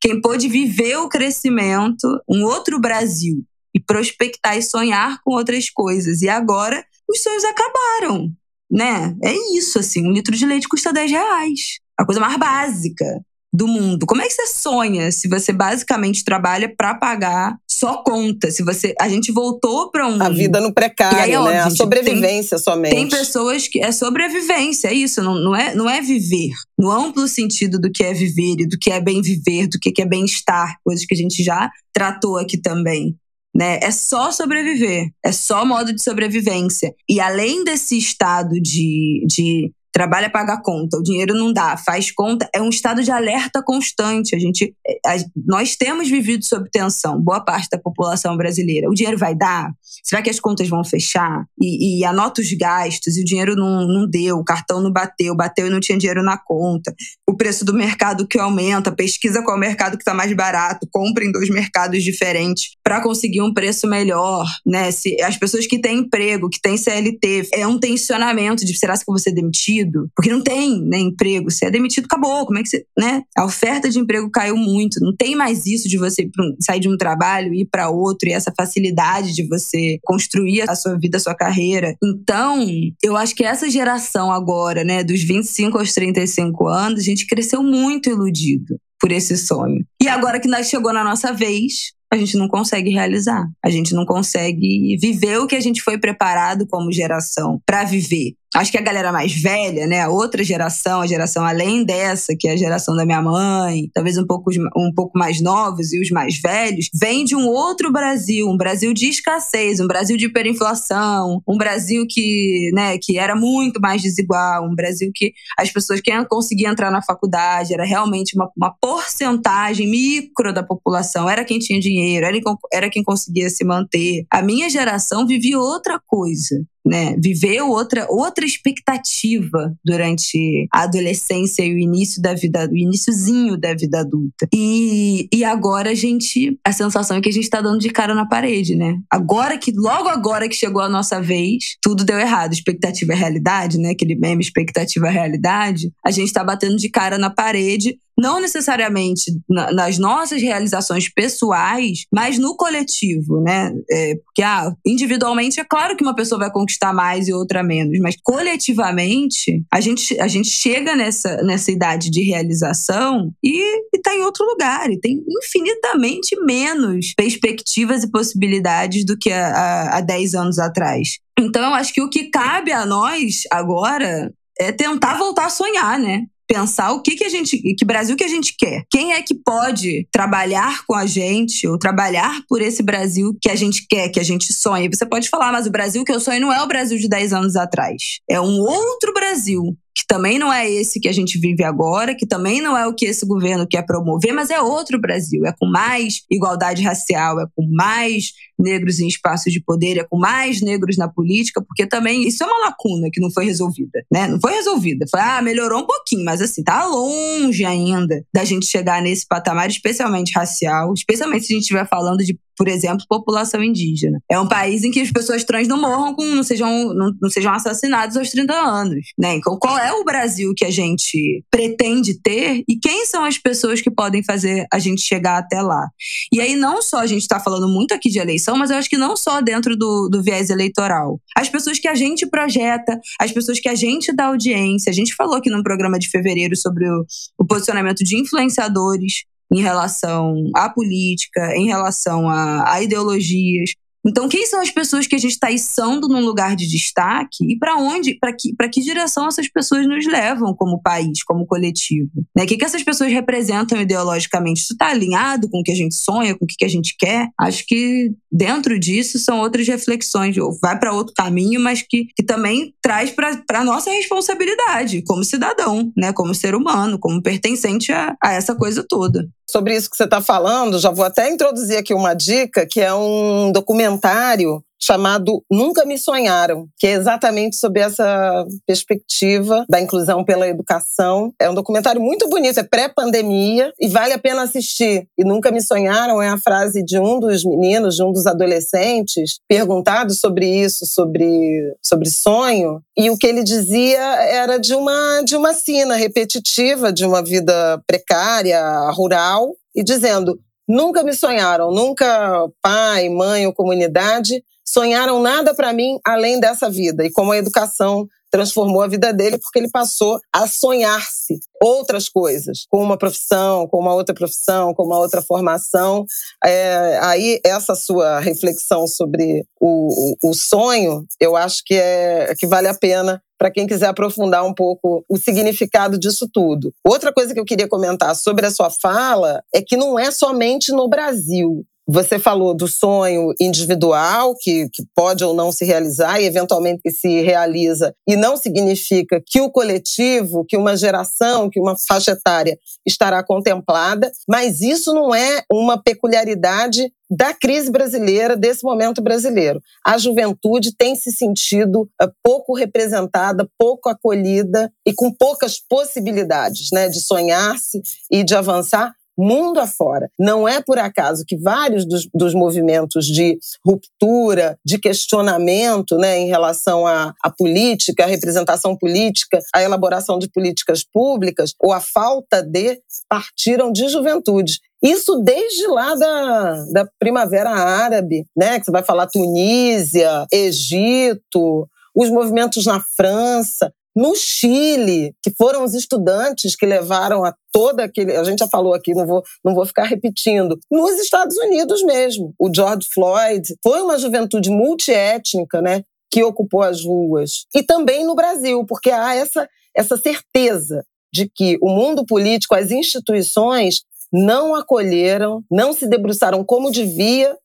quem pôde viver o crescimento, um outro Brasil, e prospectar e sonhar com outras coisas. E agora os sonhos acabaram, né? É isso, assim, um litro de leite custa 10 reais. A coisa mais básica do mundo. Como é que você sonha se você basicamente trabalha para pagar só conta? Se você a gente voltou para um a vida no precário, aí, né? a sobrevivência tem, somente. Tem pessoas que é sobrevivência, é isso, não, não é não é viver. No amplo sentido do que é viver e do que é bem viver, do que é bem-estar, coisas que a gente já tratou aqui também. Né? É só sobreviver, é só modo de sobrevivência. E além desse estado de, de trabalha paga conta, o dinheiro não dá, faz conta, é um estado de alerta constante. A gente, é, a, nós temos vivido sob tensão, boa parte da população brasileira. O dinheiro vai dar? Será que as contas vão fechar? E, e anota os gastos, e o dinheiro não, não deu, o cartão não bateu, bateu e não tinha dinheiro na conta. O preço do mercado que aumenta, pesquisa qual o mercado que está mais barato, compra em dois mercados diferentes para conseguir um preço melhor, né? Se as pessoas que têm emprego, que têm CLT, é um tensionamento de será que eu vou ser demitido? Demitido, porque não tem né, emprego. Você é demitido, acabou. Como é que você. Né? A oferta de emprego caiu muito. Não tem mais isso de você sair de um trabalho e ir para outro, e essa facilidade de você construir a sua vida, a sua carreira. Então, eu acho que essa geração agora, né, dos 25 aos 35 anos, a gente cresceu muito iludido por esse sonho. E agora que nós chegou na nossa vez, a gente não consegue realizar. A gente não consegue viver o que a gente foi preparado como geração para viver acho que a galera mais velha, né, a outra geração, a geração além dessa, que é a geração da minha mãe, talvez um pouco, um pouco mais novos e os mais velhos, vem de um outro Brasil, um Brasil de escassez, um Brasil de hiperinflação, um Brasil que, né, que era muito mais desigual, um Brasil que as pessoas que conseguiam entrar na faculdade era realmente uma, uma porcentagem micro da população, era quem tinha dinheiro, era, era quem conseguia se manter. A minha geração vivia outra coisa né, viveu outra, outra expectativa durante a adolescência e o início da vida, o iníciozinho da vida adulta. E, e agora a gente, a sensação é que a gente tá dando de cara na parede, né? Agora que, logo agora que chegou a nossa vez, tudo deu errado. Expectativa é realidade, né? Aquele meme expectativa é realidade. A gente tá batendo de cara na parede não necessariamente na, nas nossas realizações pessoais, mas no coletivo, né? É, porque ah, individualmente é claro que uma pessoa vai conquistar mais e outra menos, mas coletivamente a gente, a gente chega nessa, nessa idade de realização e está em outro lugar e tem infinitamente menos perspectivas e possibilidades do que há, há 10 anos atrás. Então, eu acho que o que cabe a nós agora é tentar voltar a sonhar, né? Pensar o que, que a gente, que Brasil que a gente quer. Quem é que pode trabalhar com a gente ou trabalhar por esse Brasil que a gente quer, que a gente sonha? Você pode falar, mas o Brasil que eu sonho não é o Brasil de 10 anos atrás. É um outro Brasil que também não é esse que a gente vive agora, que também não é o que esse governo quer promover, mas é outro Brasil. É com mais igualdade racial, é com mais negros em espaços de poder, é com mais negros na política, porque também isso é uma lacuna que não foi resolvida, né? Não foi resolvida. Foi, ah, melhorou um pouquinho, mas assim, tá longe ainda da gente chegar nesse patamar, especialmente racial, especialmente se a gente estiver falando de por exemplo, população indígena. É um país em que as pessoas trans não morram com, não sejam, não, não sejam assassinadas aos 30 anos, né? Então, qual é o Brasil que a gente pretende ter e quem são as pessoas que podem fazer a gente chegar até lá? E aí, não só a gente está falando muito aqui de eleição, mas eu acho que não só dentro do, do viés eleitoral. As pessoas que a gente projeta, as pessoas que a gente dá audiência. A gente falou aqui num programa de fevereiro sobre o, o posicionamento de influenciadores em relação à política, em relação a, a ideologias. Então, quem são as pessoas que a gente está içando num lugar de destaque e para onde, para que, que direção essas pessoas nos levam como país, como coletivo? Né? O que, que essas pessoas representam ideologicamente? Isso está alinhado com o que a gente sonha, com o que, que a gente quer? Acho que dentro disso são outras reflexões, ou vai para outro caminho, mas que, que também traz para a nossa responsabilidade como cidadão, né? como ser humano, como pertencente a, a essa coisa toda sobre isso que você está falando, já vou até introduzir aqui uma dica, que é um documentário chamado Nunca Me Sonharam, que é exatamente sobre essa perspectiva da inclusão pela educação. É um documentário muito bonito, é pré-pandemia e vale a pena assistir. E Nunca Me Sonharam é a frase de um dos meninos, de um dos adolescentes, perguntado sobre isso, sobre, sobre sonho, e o que ele dizia era de uma, de uma sina repetitiva, de uma vida precária, rural, e dizendo: Nunca me sonharam, nunca pai, mãe ou comunidade sonharam nada para mim além dessa vida. E como a educação transformou a vida dele, porque ele passou a sonhar-se outras coisas, com uma profissão, com uma outra profissão, com uma outra formação. É, aí, essa sua reflexão sobre o, o, o sonho, eu acho que, é, que vale a pena para quem quiser aprofundar um pouco o significado disso tudo. Outra coisa que eu queria comentar sobre a sua fala é que não é somente no Brasil. Você falou do sonho individual, que, que, pode ou não se realizar e eventualmente se realiza, e não significa que o coletivo, que uma geração, que uma faixa etária estará contemplada, mas isso não é uma peculiaridade da crise brasileira, desse momento brasileiro. A juventude tem se sentido eh, pouco representada, pouco acolhida e com poucas possibilidades né, de sonhar-se e de avançar mundo afora. Não é por acaso que vários dos, dos movimentos de ruptura, de questionamento né, em relação à, à política, à representação política, à elaboração de políticas públicas, ou a falta de, partiram de juventude. Isso desde lá da, da Primavera Árabe, né? Que você vai falar Tunísia, Egito, os movimentos na França. No Chile, que foram os estudantes que levaram a toda aquele. A gente já falou aqui, não vou, não vou ficar repetindo. Nos Estados Unidos mesmo. O George Floyd foi uma juventude multiétnica, né? Que ocupou as ruas. E também no Brasil, porque há essa, essa certeza de que o mundo político, as instituições, não acolheram, não se debruçaram como devia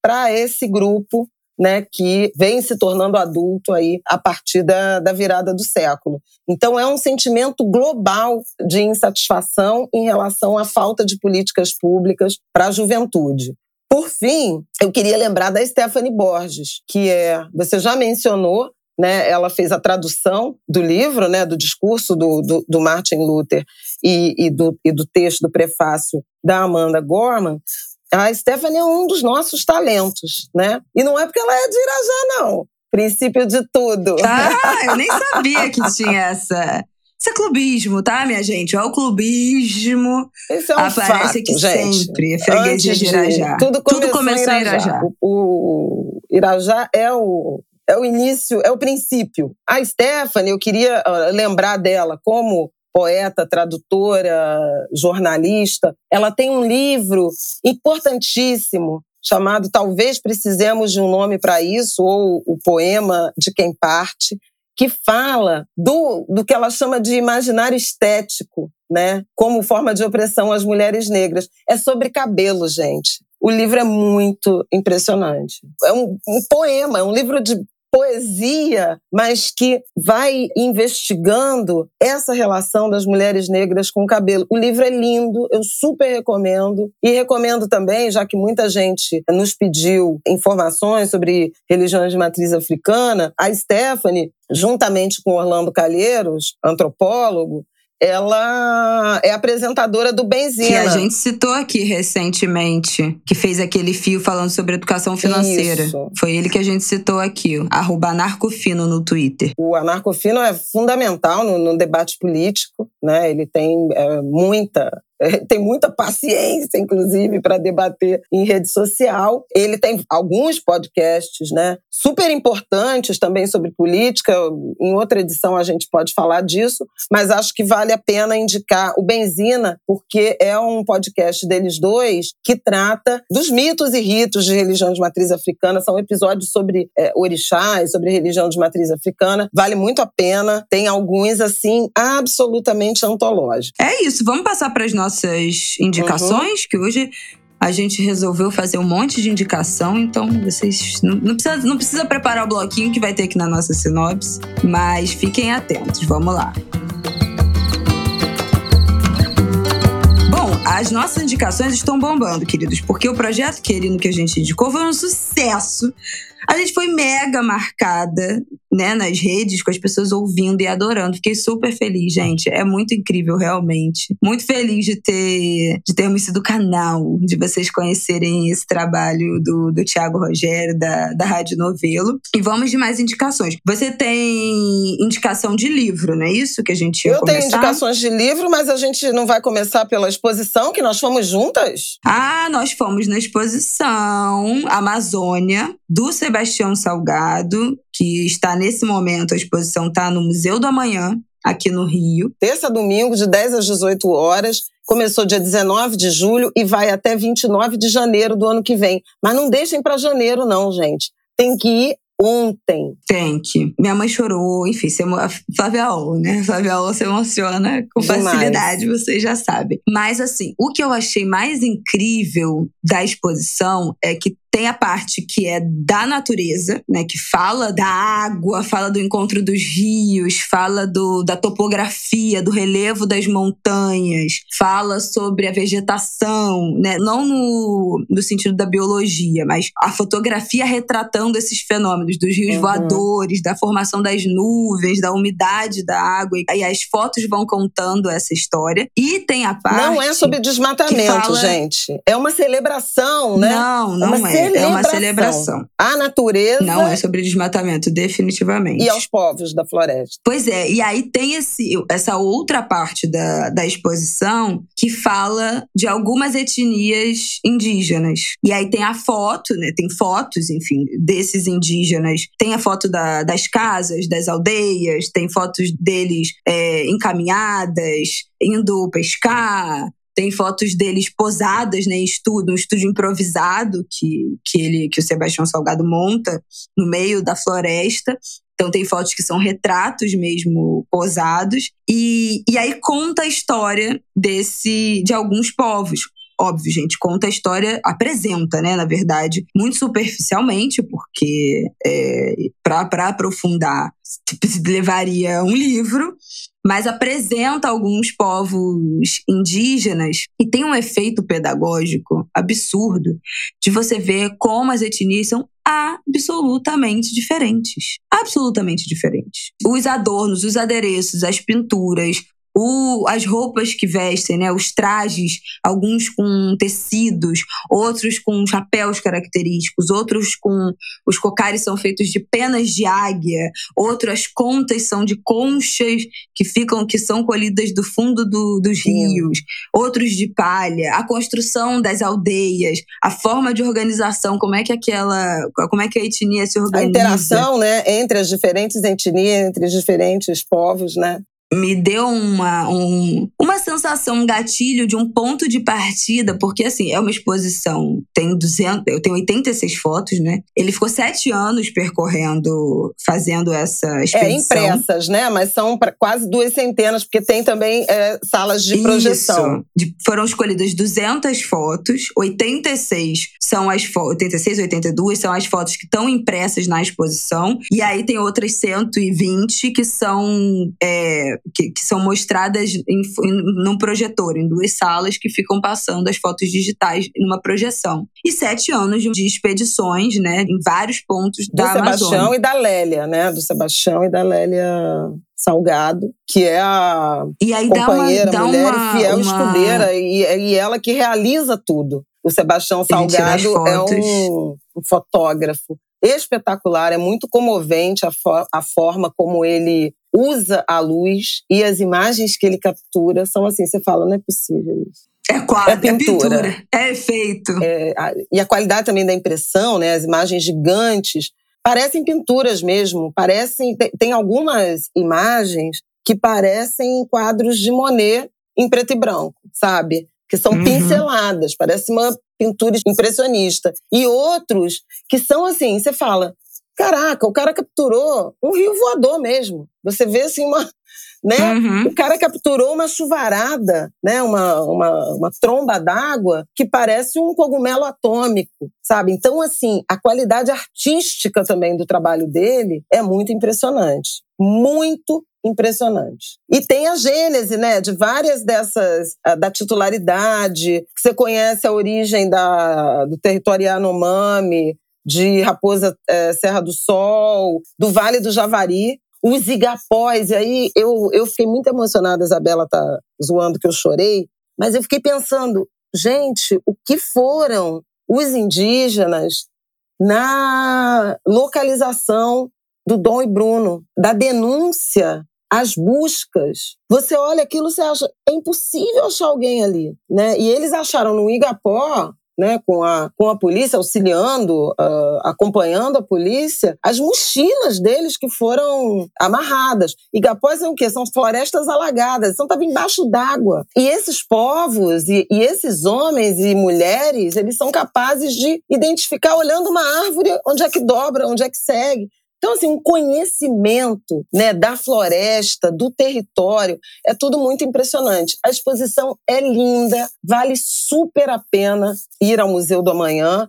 para esse grupo né, que vem se tornando adulto aí a partir da, da virada do século. Então é um sentimento global de insatisfação em relação à falta de políticas públicas para a juventude. Por fim, eu queria lembrar da Stephanie Borges, que é, você já mencionou, né, ela fez a tradução do livro, né, do discurso do, do, do Martin Luther e, e, do, e do texto do prefácio da Amanda Gorman, a Stephanie é um dos nossos talentos, né? E não é porque ela é de Irajá, não. Princípio de tudo. Ah, eu nem sabia que tinha essa Isso é clubismo, tá, minha gente? É o clubismo. Isso é um Aparece fato, aqui gente. sempre. Freguesia de Irajá. Tudo começou, Tudo começou em em Irajá. O, o Irajá é o, é o início, é o princípio. A Stephanie, eu queria lembrar dela como poeta, tradutora, jornalista. Ela tem um livro importantíssimo chamado Talvez Precisemos de um Nome para Isso, ou o poema de quem parte, que fala do, do que ela chama de imaginário estético, né? como forma de opressão às mulheres negras. É sobre cabelo, gente. O livro é muito impressionante. É um, um poema, é um livro de poesia, mas que vai investigando essa relação das mulheres negras com o cabelo. O livro é lindo, eu super recomendo. E recomendo também, já que muita gente nos pediu informações sobre religiões de matriz africana, a Stephanie, juntamente com Orlando Calheiros, antropólogo, ela é apresentadora do Benzina. Que a gente citou aqui recentemente, que fez aquele fio falando sobre educação financeira. Isso. Foi ele que a gente citou aqui, arroba anarcofino no Twitter. O anarcofino é fundamental no, no debate político, né? Ele tem é, muita tem muita paciência, inclusive, para debater em rede social. Ele tem alguns podcasts, né? Super importantes também sobre política. Em outra edição a gente pode falar disso, mas acho que vale a pena indicar o Benzina, porque é um podcast deles dois que trata dos mitos e ritos de religião de matriz africana. São episódios sobre é, orixás, sobre religião de matriz africana. Vale muito a pena. Tem alguns, assim, absolutamente antológicos. É isso, vamos passar para as nossas indicações, Uhum. que hoje a gente resolveu fazer um monte de indicação, então vocês não, não, precisa, não precisa preparar o bloquinho que vai ter aqui na nossa sinopse, mas fiquem atentos, vamos lá. Bom, as nossas indicações estão bombando, queridos, porque o projeto Querino que a gente indicou foi um sucesso. A gente foi mega marcada, né, nas redes, com as pessoas ouvindo e adorando. Fiquei super feliz, gente. É muito incrível, realmente. Muito feliz de ter de termos sido canal, de vocês conhecerem esse trabalho do, do Tiago Rogério, da, da Rádio Novelo. E vamos de mais indicações. Você tem indicação de livro, não é isso que a gente ia Eu tenho começar? indicações de livro, mas a gente não vai começar pela exposição, que nós fomos juntas? Ah, nós fomos na exposição Amazônia, do Sebastião Salgado, que está nesse momento, a exposição está no Museu do Amanhã, aqui no Rio. Terça domingo, de 10 às 18 horas. Começou dia 19 de julho e vai até 29 de janeiro do ano que vem. Mas não deixem para janeiro, não, gente. Tem que ir ontem. Tem que. Minha mãe chorou, enfim, se emo... a Flávia O, né? Flávia O se emociona com Demais. facilidade, vocês já sabem. Mas, assim, o que eu achei mais incrível da exposição é que tem a parte que é da natureza, né, que fala da água, fala do encontro dos rios, fala do, da topografia, do relevo das montanhas, fala sobre a vegetação, né, não no, no sentido da biologia, mas a fotografia retratando esses fenômenos dos rios Uhum. voadores, da formação das nuvens, da umidade da água. E as fotos vão contando essa história. E tem a parte. não é sobre desmatamento, fala- gente. É uma celebração, né? Não, não uma é. É uma celebração. celebração. À natureza Não é sobre desmatamento, definitivamente. e aos povos da floresta. Pois é, e aí tem esse, essa outra parte da, da exposição que fala de algumas etnias indígenas. E aí tem a foto, né? Tem fotos, enfim, desses indígenas. Tem a foto da- das casas, das aldeias, tem fotos deles é, encaminhadas, indo pescar. Tem fotos deles posadas, né, em estudo, um estúdio improvisado que, que, ele, que o Sebastião Salgado monta no meio da floresta. Então tem fotos que são retratos mesmo posados. E, e aí conta a história desse de alguns povos. Óbvio, gente, conta a história, apresenta, né, na verdade, muito superficialmente, porque é, para aprofundar levaria um livro, mas apresenta alguns povos indígenas e tem um efeito pedagógico absurdo de você ver como as etnias são absolutamente diferentes. Absolutamente diferentes. Os adornos, os adereços, as pinturas, o, as roupas que vestem, né? Os trajes, alguns com tecidos, outros com chapéus característicos, outros com os cocares são feitos de penas de águia, outras contas são de conchas que ficam que são colhidas do fundo do, dos rios, outros de palha, a construção das aldeias, a forma de organização, como é que aquela, como é que a etnia se organiza. A interação, né, entre as diferentes etnias, entre os diferentes povos, né? Me deu uma, um, uma sensação, um gatilho de um ponto de partida, porque assim, é uma exposição, tem 200, eu tenho 86 fotos, né? Ele ficou sete anos percorrendo, fazendo essa expedição. É, impressas, né? Mas são quase duas centenas, porque tem também é, salas de projeção. Isso. foram escolhidas 200 fotos, 86 são as fotos, 86, 82 são as fotos que estão impressas na exposição, e aí tem outras 120 que são é, que, que, são mostradas em, em, num projetor, em duas salas que ficam passando as fotos digitais numa projeção. E sete anos de expedições, né, em vários pontos do da Sebastião Amazônia. e da Lélia, né, do Sebastião e da Lélia Salgado, que é a companheira, dá uma, mulher dá uma, fiel uma... escudeira, e, e ela que realiza tudo. O Sebastião Salgado é um, um fotógrafo espetacular, é muito comovente a, for a forma como ele usa a luz e as imagens que ele captura são assim, você fala, não é possível isso. É quadro, é pintura, é, pintura, é efeito. É, a, e a qualidade também da impressão, né? As imagens gigantes parecem pinturas mesmo, parecem tem, tem algumas imagens que parecem quadros de Monet em preto e branco, sabe? Que são uhum. pinceladas, parece uma pintura impressionista. E outros que são assim, você fala, Caraca, o cara capturou um rio voador mesmo. Você vê assim uma, né? Uhum. O cara capturou uma chuvarada, né? Uma, uma, uma tromba d'água que parece um cogumelo atômico, sabe? Então, assim, a qualidade artística também do trabalho dele é muito impressionante. Muito impressionante. E tem a gênese, né, de várias dessas, da titularidade, que você conhece a origem da, do território Yanomami, de Raposa é, Serra do Sol, do Vale do Javari, os igapós. E aí eu, eu fiquei muito emocionada, a Isabela tá zoando que eu chorei, mas eu fiquei pensando, gente, o que foram os indígenas na localização do Dom e Bruno, da denúncia, as buscas. Você olha aquilo, você acha, é impossível achar alguém ali, né? E eles acharam no Igapó né, com, a, com a polícia, auxiliando, uh, acompanhando a polícia, as mochilas deles que foram amarradas. Igapós é o quê? São florestas alagadas, então estava embaixo d'água. E esses povos e, e esses homens e mulheres, eles são capazes de identificar olhando uma árvore onde é que dobra, onde é que segue. Então, assim, um conhecimento né, da floresta, do território, é tudo muito impressionante. A exposição é linda, vale super a pena ir ao Museu do Amanhã.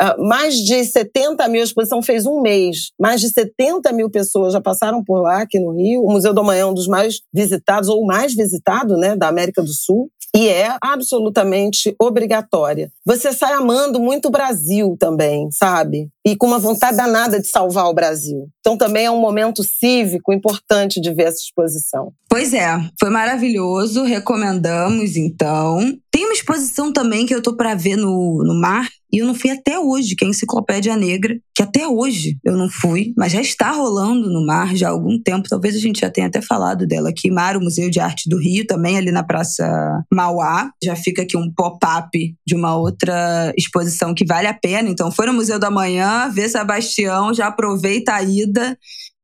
Uh, mais de 70 mil, a exposição fez um mês, mais de 70 mil pessoas já passaram por lá aqui no Rio. O Museu do Amanhã é um dos mais visitados, ou mais visitado, né, da América do Sul e é absolutamente obrigatória. Você sai amando muito o Brasil também, sabe? E com uma vontade danada de salvar o Brasil. Então também é um momento cívico importante de ver essa exposição. Pois é, foi maravilhoso, recomendamos então. Tem uma exposição também que eu tô para ver no, no mar e eu não fui até hoje, que é a Enciclopédia Negra, que até hoje eu não fui, mas já está rolando no mar já há algum tempo. Talvez a gente já tenha até falado dela aqui. Mar, o Museu de Arte do Rio, também ali na Praça Mauá. Já fica aqui um pop-up de uma outra exposição que vale a pena. Então, foi no Museu da Manhã, vê Sebastião, já aproveita a ida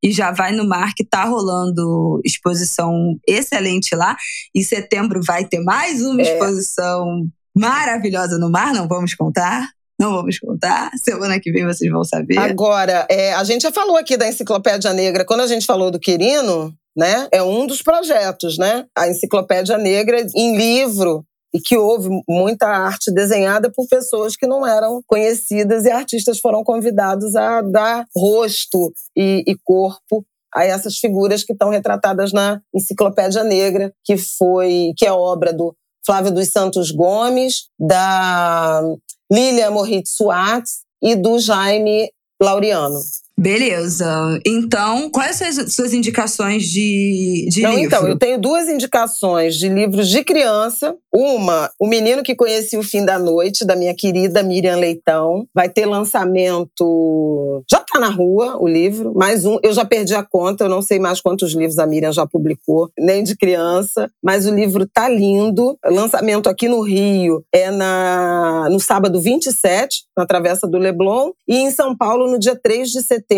e já vai no mar que tá rolando exposição excelente lá. Em setembro vai ter mais uma é. exposição maravilhosa no mar, não vamos contar. Não vamos contar. Semana que vem vocês vão saber. Agora, é, a gente já falou aqui da Enciclopédia Negra. Quando a gente falou do Quirino, né? É um dos projetos, né? A Enciclopédia Negra em livro e que houve muita arte desenhada por pessoas que não eram conhecidas e artistas foram convidados a dar rosto e, e corpo a essas figuras que estão retratadas na Enciclopédia Negra, que foi que é obra do Flávio dos Santos Gomes, da Lilia Moritz Suárez e do Jaime Laureano. Beleza. Então, quais são as suas indicações de, de Não, livro? Então, eu tenho duas indicações de livros de criança. Uma, O Menino que Conheci o Fim da Noite, da minha querida Miriam Leitão. Vai ter lançamento. Já está na rua o livro. Mais um. Eu já perdi a conta, eu não sei mais quantos livros a Miriam já publicou, nem de criança. Mas o livro tá lindo. Lançamento aqui no Rio é na, no sábado 27, na Travessa do Leblon. E em São Paulo, no dia 3 de setembro,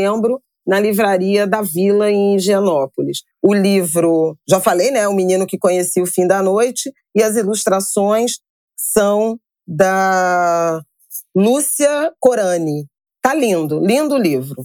na livraria da Vila em Higienópolis. O livro, já falei, né, O Menino que Conhecia o Fim da Noite, e as ilustrações são da Lúcia Corani. Tá lindo, lindo livro.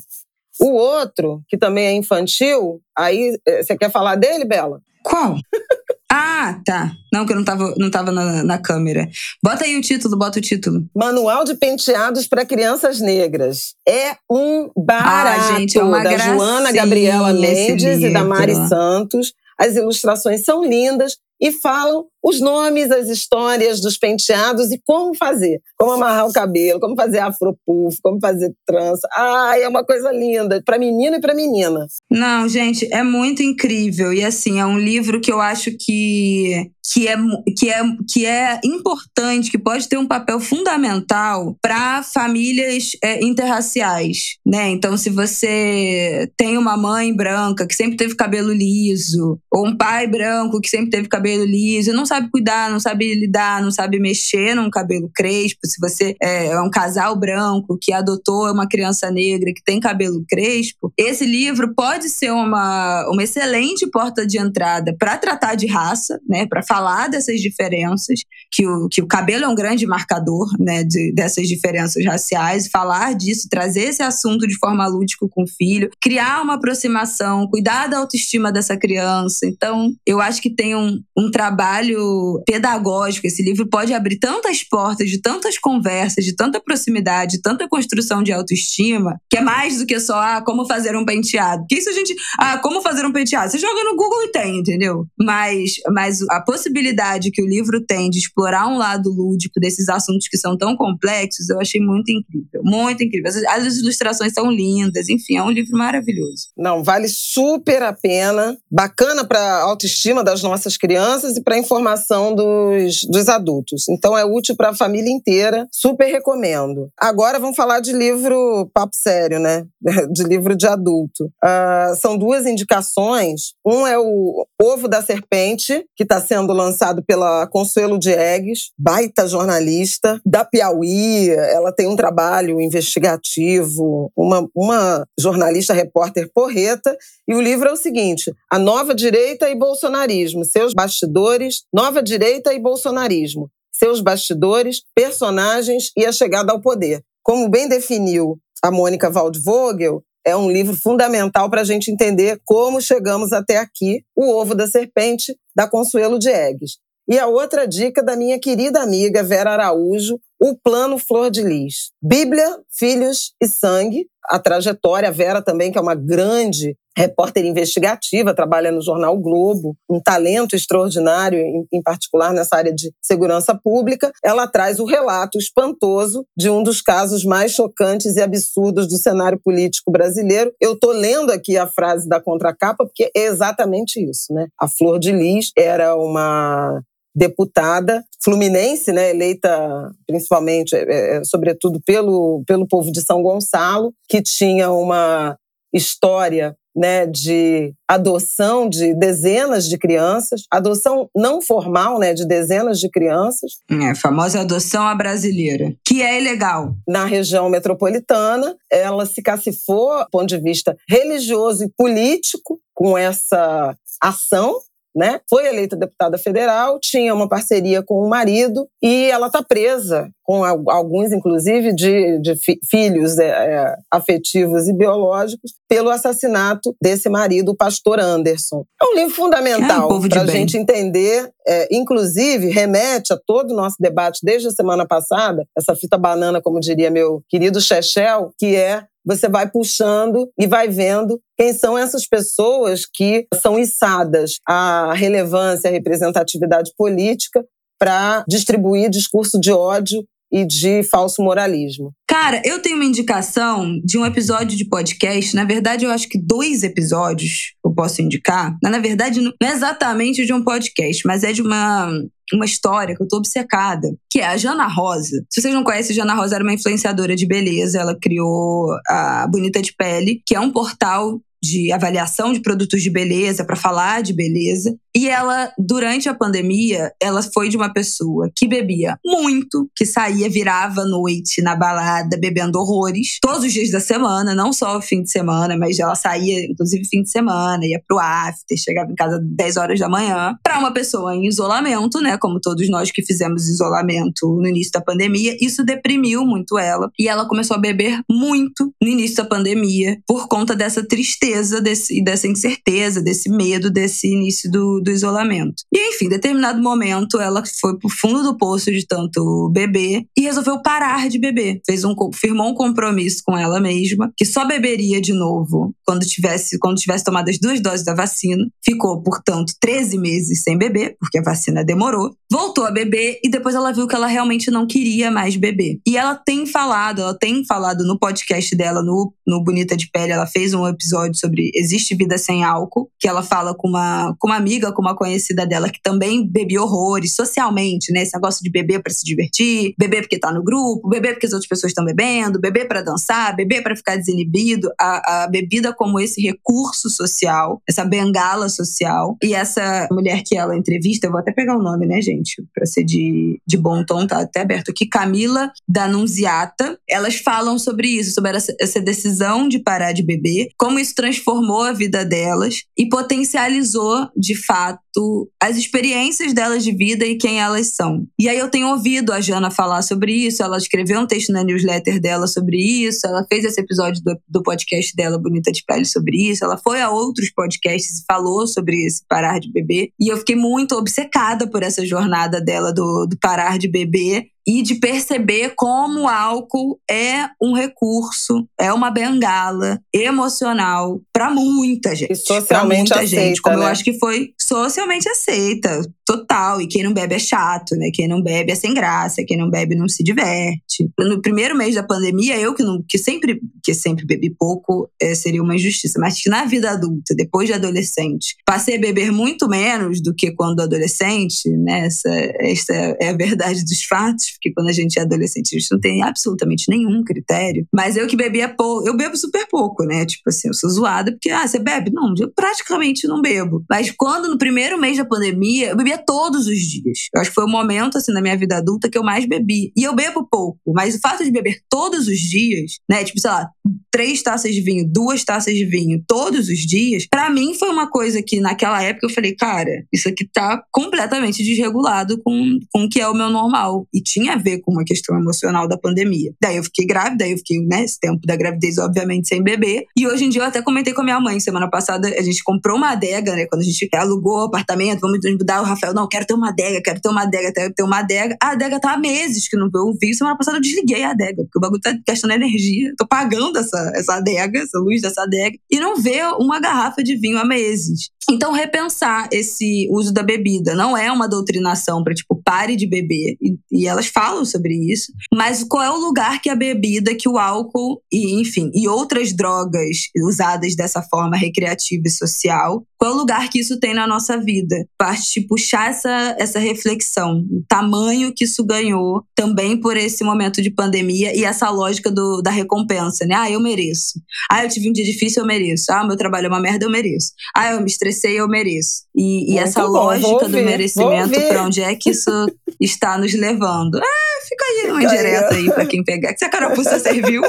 O outro, que também é infantil, aí eh, você quer falar dele, Bela? Qual? Ah, tá. Não, que eu não tava, não tava na, na câmera. Bota aí o título, bota o título. Manual de Penteados para Crianças Negras. É um barato ah, gente, é uma da Joana Gabriela Mendes e da Mari Santos. As ilustrações são lindas e falam os nomes, as histórias dos penteados e como fazer. Como amarrar o cabelo, como fazer afropuff, como fazer trança. Ah, é uma coisa linda, para menino e para menina. Não, gente, é muito incrível. E assim, é um livro que eu acho que que é, que, é, que é importante, que pode ter um papel fundamental para famílias é, interraciais, né? Então, se você tem uma mãe branca que sempre teve cabelo liso, ou um pai branco que sempre teve cabelo liso, não sabe cuidar, não sabe lidar, não sabe mexer num cabelo crespo, se você é, é um casal branco que adotou uma criança negra que tem cabelo crespo, esse livro pode ser uma, uma excelente porta de entrada para tratar de raça, né? Para falar dessas diferenças, que o, que o cabelo é um grande marcador, né? De, dessas diferenças raciais, falar disso, trazer esse assunto de forma lúdica com o filho, criar uma aproximação, cuidar da autoestima dessa criança. Então, eu acho que tem um, um trabalho pedagógico. Esse livro pode abrir tantas portas de tantas conversas, de tanta proximidade, de tanta construção de autoestima, que é mais do que só ah, como fazer um penteado. Que isso a gente. Ah, como fazer um penteado? Você joga no Google e tem, entendeu? Mas, mas a possibilidade que o livro tem de explorar um lado lúdico desses assuntos que são tão complexos, eu achei muito incrível. Muito incrível. As, as ilustrações são lindas, enfim, é um livro maravilhoso. Não, vale super a pena. Bacana para autoestima das nossas crianças e para a informação dos, dos adultos. Então é útil para a família inteira. Super recomendo. Agora vamos falar de livro papo sério, né? De livro de adulto. Uh, são duas indicações. Um é o Ovo da Serpente, que está sendo lançado pela Consuelo Diegues, baita jornalista da Piauí. Ela tem um trabalho investigativo, uma, uma jornalista repórter porreta. E o livro é o seguinte: A Nova Direita e Bolsonarismo, seus bastidores, Nova Direita e Bolsonarismo, seus bastidores, personagens e a chegada ao poder. Como bem definiu a Mônica Waldvogel, é um livro fundamental para a gente entender como chegamos até aqui, O Ovo da Serpente, da Consuelo Diegues. E a outra dica da minha querida amiga Vera Araújo, O Plano Flor de Lis. Bíblia, Filhos e Sangue. A trajetória, a Vera também, que é uma grande repórter investigativa, trabalha no jornal Globo, um talento extraordinário, em, particular nessa área de segurança pública. Ela traz o relato espantoso de um dos casos mais chocantes e absurdos do cenário político brasileiro. Eu estou lendo aqui a frase da contracapa, porque é exatamente isso. Né? A Flor de Lis era uma deputada fluminense, né, eleita principalmente, é, é, sobretudo pelo, pelo povo de São Gonçalo, que tinha uma história né, de adoção de dezenas de crianças, adoção não formal, né, de dezenas de crianças. É, a famosa adoção à brasileira, que é ilegal. Na região metropolitana, ela se cacifou, do ponto de vista religioso e político, com essa ação né? Foi eleita deputada federal, tinha uma parceria com o marido e ela está presa, com alguns, inclusive, de, de filhos é, é, afetivos e biológicos, pelo assassinato desse marido, o pastor Anderson. É um livro fundamental é, para a gente entender, é, inclusive, remete a todo o nosso debate desde a semana passada, essa fita banana, como diria meu querido Chechel, que é você vai puxando e vai vendo quem são essas pessoas que são içadas à relevância, à representatividade política para distribuir discurso de ódio e de falso moralismo. Cara, eu tenho uma indicação de um episódio de podcast. Na verdade, eu acho que dois episódios eu posso indicar. Na verdade, não é exatamente de um podcast, mas é de uma uma história que eu tô obcecada, que é a Jana Rosa. Se vocês não conhecem, Jana Rosa era uma influenciadora de beleza. Ela criou a Bonita de Pele, que é um portal de avaliação de produtos de beleza, para falar de beleza. E ela, durante a pandemia, ela foi de uma pessoa que bebia muito, que saía, virava noite na balada, bebendo horrores, todos os dias da semana, não só o fim de semana, mas ela saía, inclusive, fim de semana, ia pro after, chegava em casa 10 horas da manhã. Para uma pessoa em isolamento, né, como todos nós que fizemos isolamento no início da pandemia, isso deprimiu muito ela. E ela começou a beber muito no início da pandemia, por conta dessa tristeza, desse, dessa incerteza, desse medo, desse início do, do isolamento. E enfim, determinado momento ela foi pro fundo do poço de tanto beber e resolveu parar de beber. Fez um firmou um compromisso com ela mesma que só beberia de novo quando tivesse quando tivesse tomado as duas doses da vacina. Ficou, portanto, 13 meses sem beber, porque a vacina demorou. Voltou a beber e depois ela viu que ela realmente não queria mais beber. E ela tem falado, ela tem falado no podcast dela, no, no Bonita de Pele, ela fez um episódio sobre Existe Vida Sem Álcool, que ela fala com uma, com uma amiga, com uma conhecida dela que também bebia horrores socialmente, né? Esse negócio de beber para se divertir, beber porque tá no grupo, beber porque as outras pessoas estão bebendo, beber para dançar, beber para ficar desinibido. A, a bebida como esse recurso social, essa bengala social. E essa mulher que ela entrevista, eu vou até pegar o nome, né, gente? Pra ser de, de bom tom, tá até aberto aqui. Camila Danunziata. Elas falam sobre isso, sobre essa, essa decisão de parar de beber, como isso transformou a vida delas e potencializou, de fato, as experiências delas de vida e quem elas são. E aí eu tenho ouvido a Jana falar sobre isso, ela escreveu um texto na newsletter dela sobre isso, ela fez esse episódio do, do podcast dela, Bonita de Pele, sobre isso, ela foi a outros podcasts e falou sobre esse parar de beber. E eu fiquei muito obcecada por essa jornada dela do, do parar de beber e de perceber como o álcool é um recurso, é uma bengala emocional para muita gente. E socialmente muita aceita, gente, como né? eu acho que foi socialmente aceita, total. E quem não bebe é chato, né? Quem não bebe é sem graça, quem não bebe não se diverte. No primeiro mês da pandemia, eu que, não, que sempre que sempre bebi pouco, é, seria uma injustiça, mas que na vida adulta, depois de adolescente, passei a beber muito menos do que quando adolescente, né? Essa, essa é a verdade dos fatos, porque quando a gente é adolescente, a gente não tem absolutamente nenhum critério. Mas eu que bebia pouco, eu bebo super pouco, né? Tipo assim, eu sou zoada, porque, ah, você bebe? Não, eu praticamente não bebo. Mas quando no primeiro mês da pandemia, eu bebia todos os dias. Eu acho que foi o momento, assim, na minha vida adulta que eu mais bebi. E eu bebo pouco, mas o fato de beber todos os dias, né? Tipo, sei lá, três taças de vinho, duas taças de vinho todos os dias, para mim foi uma coisa que naquela época eu falei, cara, isso aqui tá completamente desregulado com, com o que é o meu normal. E tinha a ver com uma questão emocional da pandemia. Daí eu fiquei grávida, eu fiquei, né, esse tempo da gravidez, obviamente, sem beber. E hoje em dia eu até comentei com a minha mãe, semana passada, a gente comprou uma adega, né, quando a gente alugou o apartamento, vamos mudar o Rafael, não, quero ter uma adega, quero ter uma adega, quero ter uma adega. A adega tá há meses que não veio vinho. Semana passada eu desliguei a adega, porque o bagulho tá gastando energia. Tô pagando essa, essa adega, essa luz dessa adega, e não vê uma garrafa de vinho há meses. Então, repensar esse uso da bebida não é uma doutrinação para, tipo, pare de beber. E, e, elas falam sobre isso. Mas qual é o lugar que a bebida, que o álcool e, enfim, e outras drogas usadas dessa forma recreativa e social, qual é o lugar que isso tem na nossa vida? Parte de puxar essa, essa reflexão, o tamanho que isso ganhou também por esse momento de pandemia e essa lógica do, da recompensa, né? Ah, eu mereço. Ah, eu tive um dia difícil, eu mereço. Ah, meu trabalho é uma merda, eu mereço. Ah, eu me estressei, eu mereço. E, e essa bom, lógica do merecimento, para onde é que isso está nos levando? Ah, fica aí uma indireta aí para quem pegar. Que se a carapuça serviu.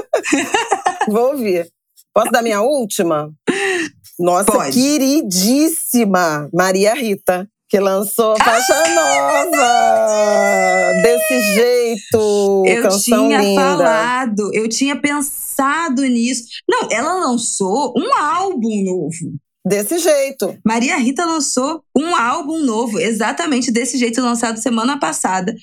Vou ouvir. Posso dar minha última? Nossa Pode. queridíssima Maria Rita, que lançou a faixa ah, nova! Desse jeito! Eu canção tinha linda. falado, eu tinha pensado nisso. Não, ela lançou um álbum novo. Desse jeito. Maria Rita lançou um álbum novo, exatamente desse jeito, lançado semana passada.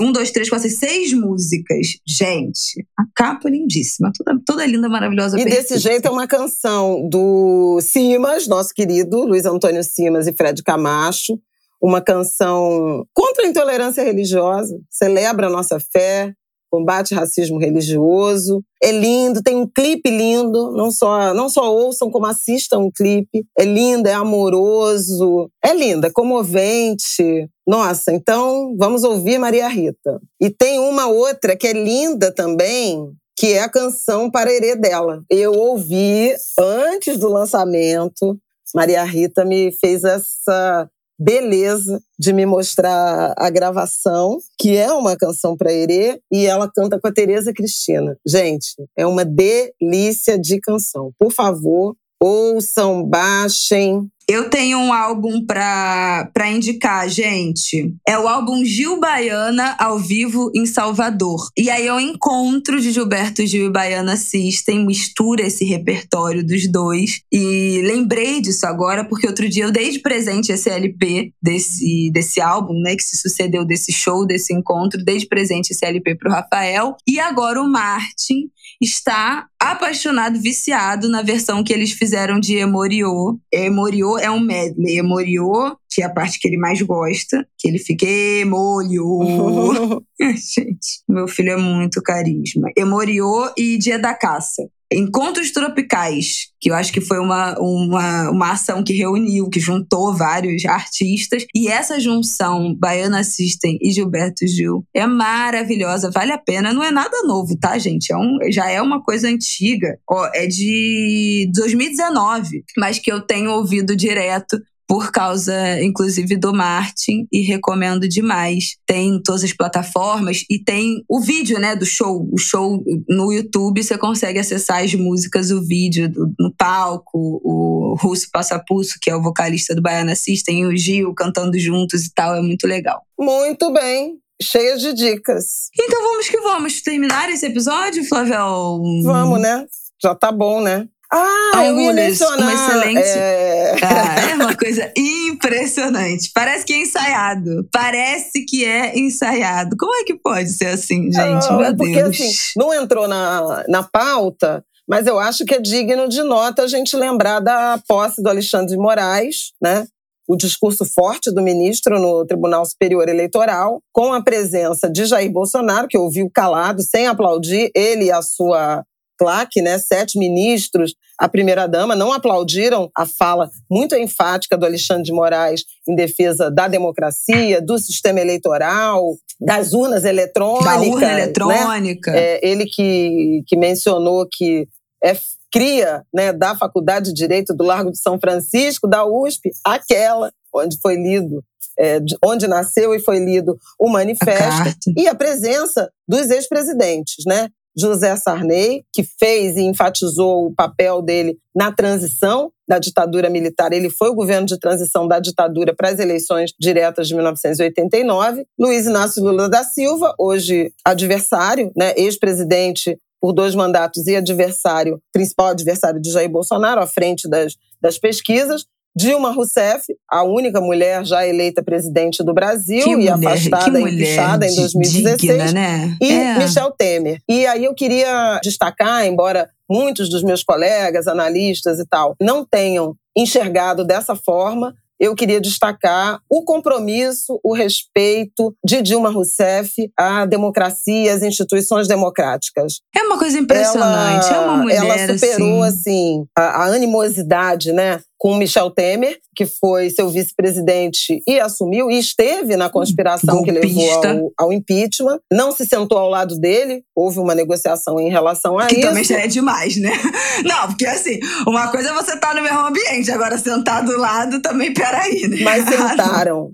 Um, dois, três, quatro, seis, seis músicas. Gente, a capa é lindíssima, toda, toda linda, maravilhosa. E perfeita. desse jeito é uma canção do Simas, nosso querido Luiz Antônio Simas e Fred Camacho. uma canção contra a intolerância religiosa, celebra a nossa fé, combate racismo religioso. É lindo, tem um clipe lindo, não só não só ouçam como assistam o clipe. É lindo, é amoroso, é linda, é comovente. Nossa, então vamos ouvir Maria Rita. E tem uma outra que é linda também, que é a canção Parerê dela. Eu ouvi antes do lançamento. Maria Rita me fez essa beleza de me mostrar a gravação, que é uma canção para Herê, e ela canta com a Tereza Cristina. Gente, é uma delícia de canção. Por favor, ouçam, baixem, eu tenho um álbum pra, pra indicar, gente. É o álbum Gil Baiana ao vivo em Salvador. E aí é o encontro de Gilberto Gil e Baiana System, mistura esse repertório dos dois. E lembrei disso agora, porque outro dia eu dei de presente esse LP desse, desse álbum, né? Que se sucedeu desse show, desse encontro. Dei de presente esse LP pro Rafael. E agora o Martin está apaixonado, viciado na versão que eles fizeram de Emoriô. Emoriô é um medley. Emoriô, que é a parte que ele mais gosta, que ele fica Emoriô. Gente, meu filho é muito carisma. Emoriô e Dia da Caça. Encontros Tropicais, que eu acho que foi uma, uma, uma ação que reuniu, que juntou vários artistas. E essa junção, Baiana System e Gilberto Gil, é maravilhosa, vale a pena. Não é nada novo, tá, gente? É um, já é uma coisa antiga. Ó, é de 2019, mas que eu tenho ouvido direto por causa, inclusive, do Martin, e recomendo demais. Tem em todas as plataformas e tem o vídeo, né, do show. O show no YouTube, você consegue acessar as músicas, o vídeo do, no palco, o Russo Passapusso, que é o vocalista do Baiana System, e o Gil cantando juntos e tal, é muito legal. Muito bem. Cheia de dicas. Então vamos que vamos terminar esse episódio, Flavel? Vamos, né? Já tá bom, né? Ah, eu ia mencionar. Uma excelente. É... Ah, é uma coisa impressionante. Parece que é ensaiado. Parece que é ensaiado. Como é que pode ser assim, gente? Ah, Meu porque, Deus. Assim, não entrou na, na pauta, mas eu acho que é digno de nota a gente lembrar da posse do Alexandre de Moraes, né? O discurso forte do ministro no Tribunal Superior Eleitoral, com a presença de Jair Bolsonaro, que ouviu calado, sem aplaudir, ele e a sua claque, né, sete ministros, a primeira-dama, não aplaudiram a fala muito enfática do Alexandre de Moraes em defesa da democracia, do sistema eleitoral, das urnas eletrônicas. Da urna né? eletrônica. Né? É, ele que, que mencionou que é cria né, da Faculdade de Direito do Largo de São Francisco, da USP, aquela onde foi lido é, onde nasceu e foi lido o manifesto, a e a presença dos ex-presidentes, né? José Sarney, que fez e enfatizou o papel dele na transição da ditadura militar. Ele foi o governo de transição da ditadura para as eleições diretas de 1989. Luiz Inácio Lula da Silva, hoje adversário, né, ex-presidente por dois mandatos e adversário, principal adversário de Jair Bolsonaro, à frente das, das pesquisas. Dilma Rousseff, a única mulher já eleita presidente do Brasil que e mulher, afastada, empichada em 2016. Digna, né? E é. Michel Temer. E aí eu queria destacar, embora muitos dos meus colegas, analistas e tal, não tenham enxergado dessa forma, eu queria destacar o compromisso, o respeito de Dilma Rousseff à democracia, às instituições democráticas. É uma coisa impressionante. Ela, é uma mulher. Ela superou, assim, assim a, a animosidade, né? Com Michel Temer, que foi seu vice-presidente e assumiu, e esteve na conspiração Golpista. que levou ao, ao, impeachment. Não se sentou ao lado dele, houve uma negociação em relação a que isso. Que também já é demais, né? Não, porque assim, uma coisa é você estar tá no mesmo ambiente, agora sentar do lado também, peraí, né? Mas sentaram.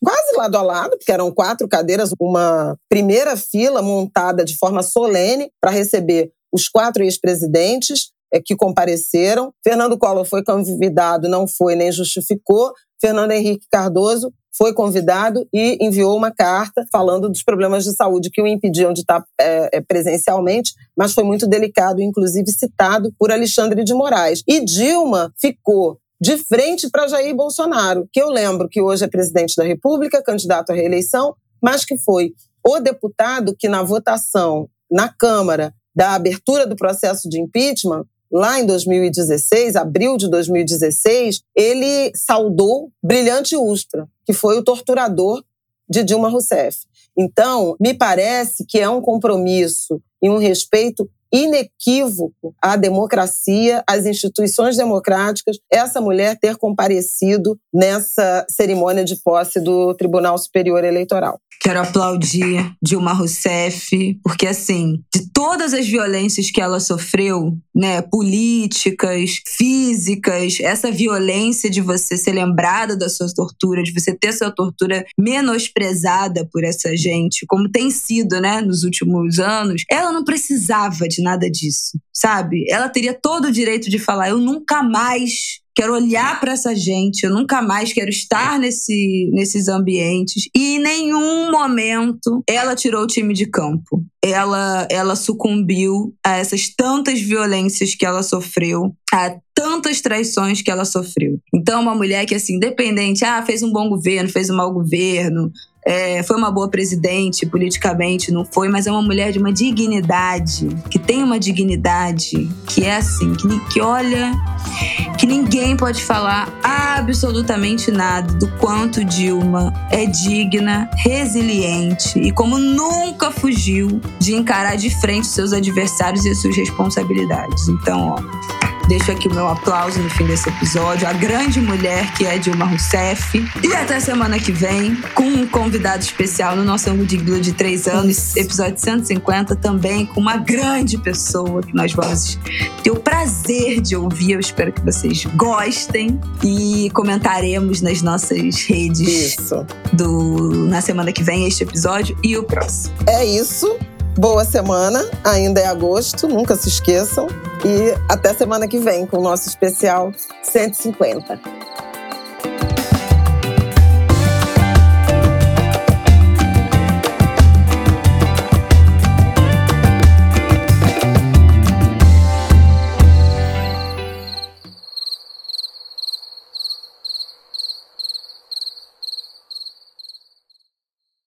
quase lado a lado, porque eram quatro cadeiras, uma primeira fila montada de forma solene para receber os quatro ex-presidentes que compareceram. Fernando Collor foi convidado, não foi nem justificou. Fernando Henrique Cardoso foi convidado e enviou uma carta falando dos problemas de saúde que o impediam de estar é, é presencialmente, mas foi muito delicado, inclusive citado por Alexandre de Moraes. E Dilma ficou de frente para Jair Bolsonaro, que eu lembro que hoje é presidente da República, candidato à reeleição, mas que foi o deputado que na votação na Câmara da abertura do processo de impeachment lá em 2016, abril de 2016, ele saudou Brilhante Ustra, que foi o torturador de Dilma Rousseff. Então, me parece que é um compromisso e um respeito inequívoco à democracia, às instituições democráticas, essa mulher ter comparecido nessa cerimônia de posse do Tribunal Superior Eleitoral. Quero aplaudir Dilma Rousseff, porque assim, de todas as violências que ela sofreu, né, políticas, físicas, essa violência de você ser lembrada da sua tortura, de você ter sua tortura menosprezada por essa gente, como tem sido, né, nos últimos anos, ela não precisava de nada disso, sabe? Ela teria todo o direito de falar: eu nunca mais quero olhar para essa gente, eu nunca mais quero estar nesse, nesses ambientes. E em nenhum momento ela tirou o time de campo. Ela, ela sucumbiu a essas tantas violências que ela sofreu, a tantas traições que ela sofreu. Então, uma mulher que, assim, independente, ah, fez um bom governo, fez um mau governo, é, foi uma boa presidente politicamente, não foi, mas é uma mulher de uma dignidade, que tem uma dignidade, que é assim, que, que olha, que ninguém pode falar absolutamente nada do quanto Dilma é digna, resiliente e como nunca fugiu de encarar de frente seus adversários e suas responsabilidades. Então, ó, Deixo aqui o meu aplauso no fim desse episódio. A grande mulher que é Dilma Rousseff. E até semana que vem, com um convidado especial no nosso ângulo de Blue de três anos, episódio 150, também com uma grande pessoa que nós vamos ter o prazer de ouvir. Eu espero que vocês gostem e comentaremos nas nossas redes Isso. do na semana que vem este episódio e o próximo. É isso. Boa semana, ainda é agosto, nunca se esqueçam. E até semana que vem com o nosso especial 150.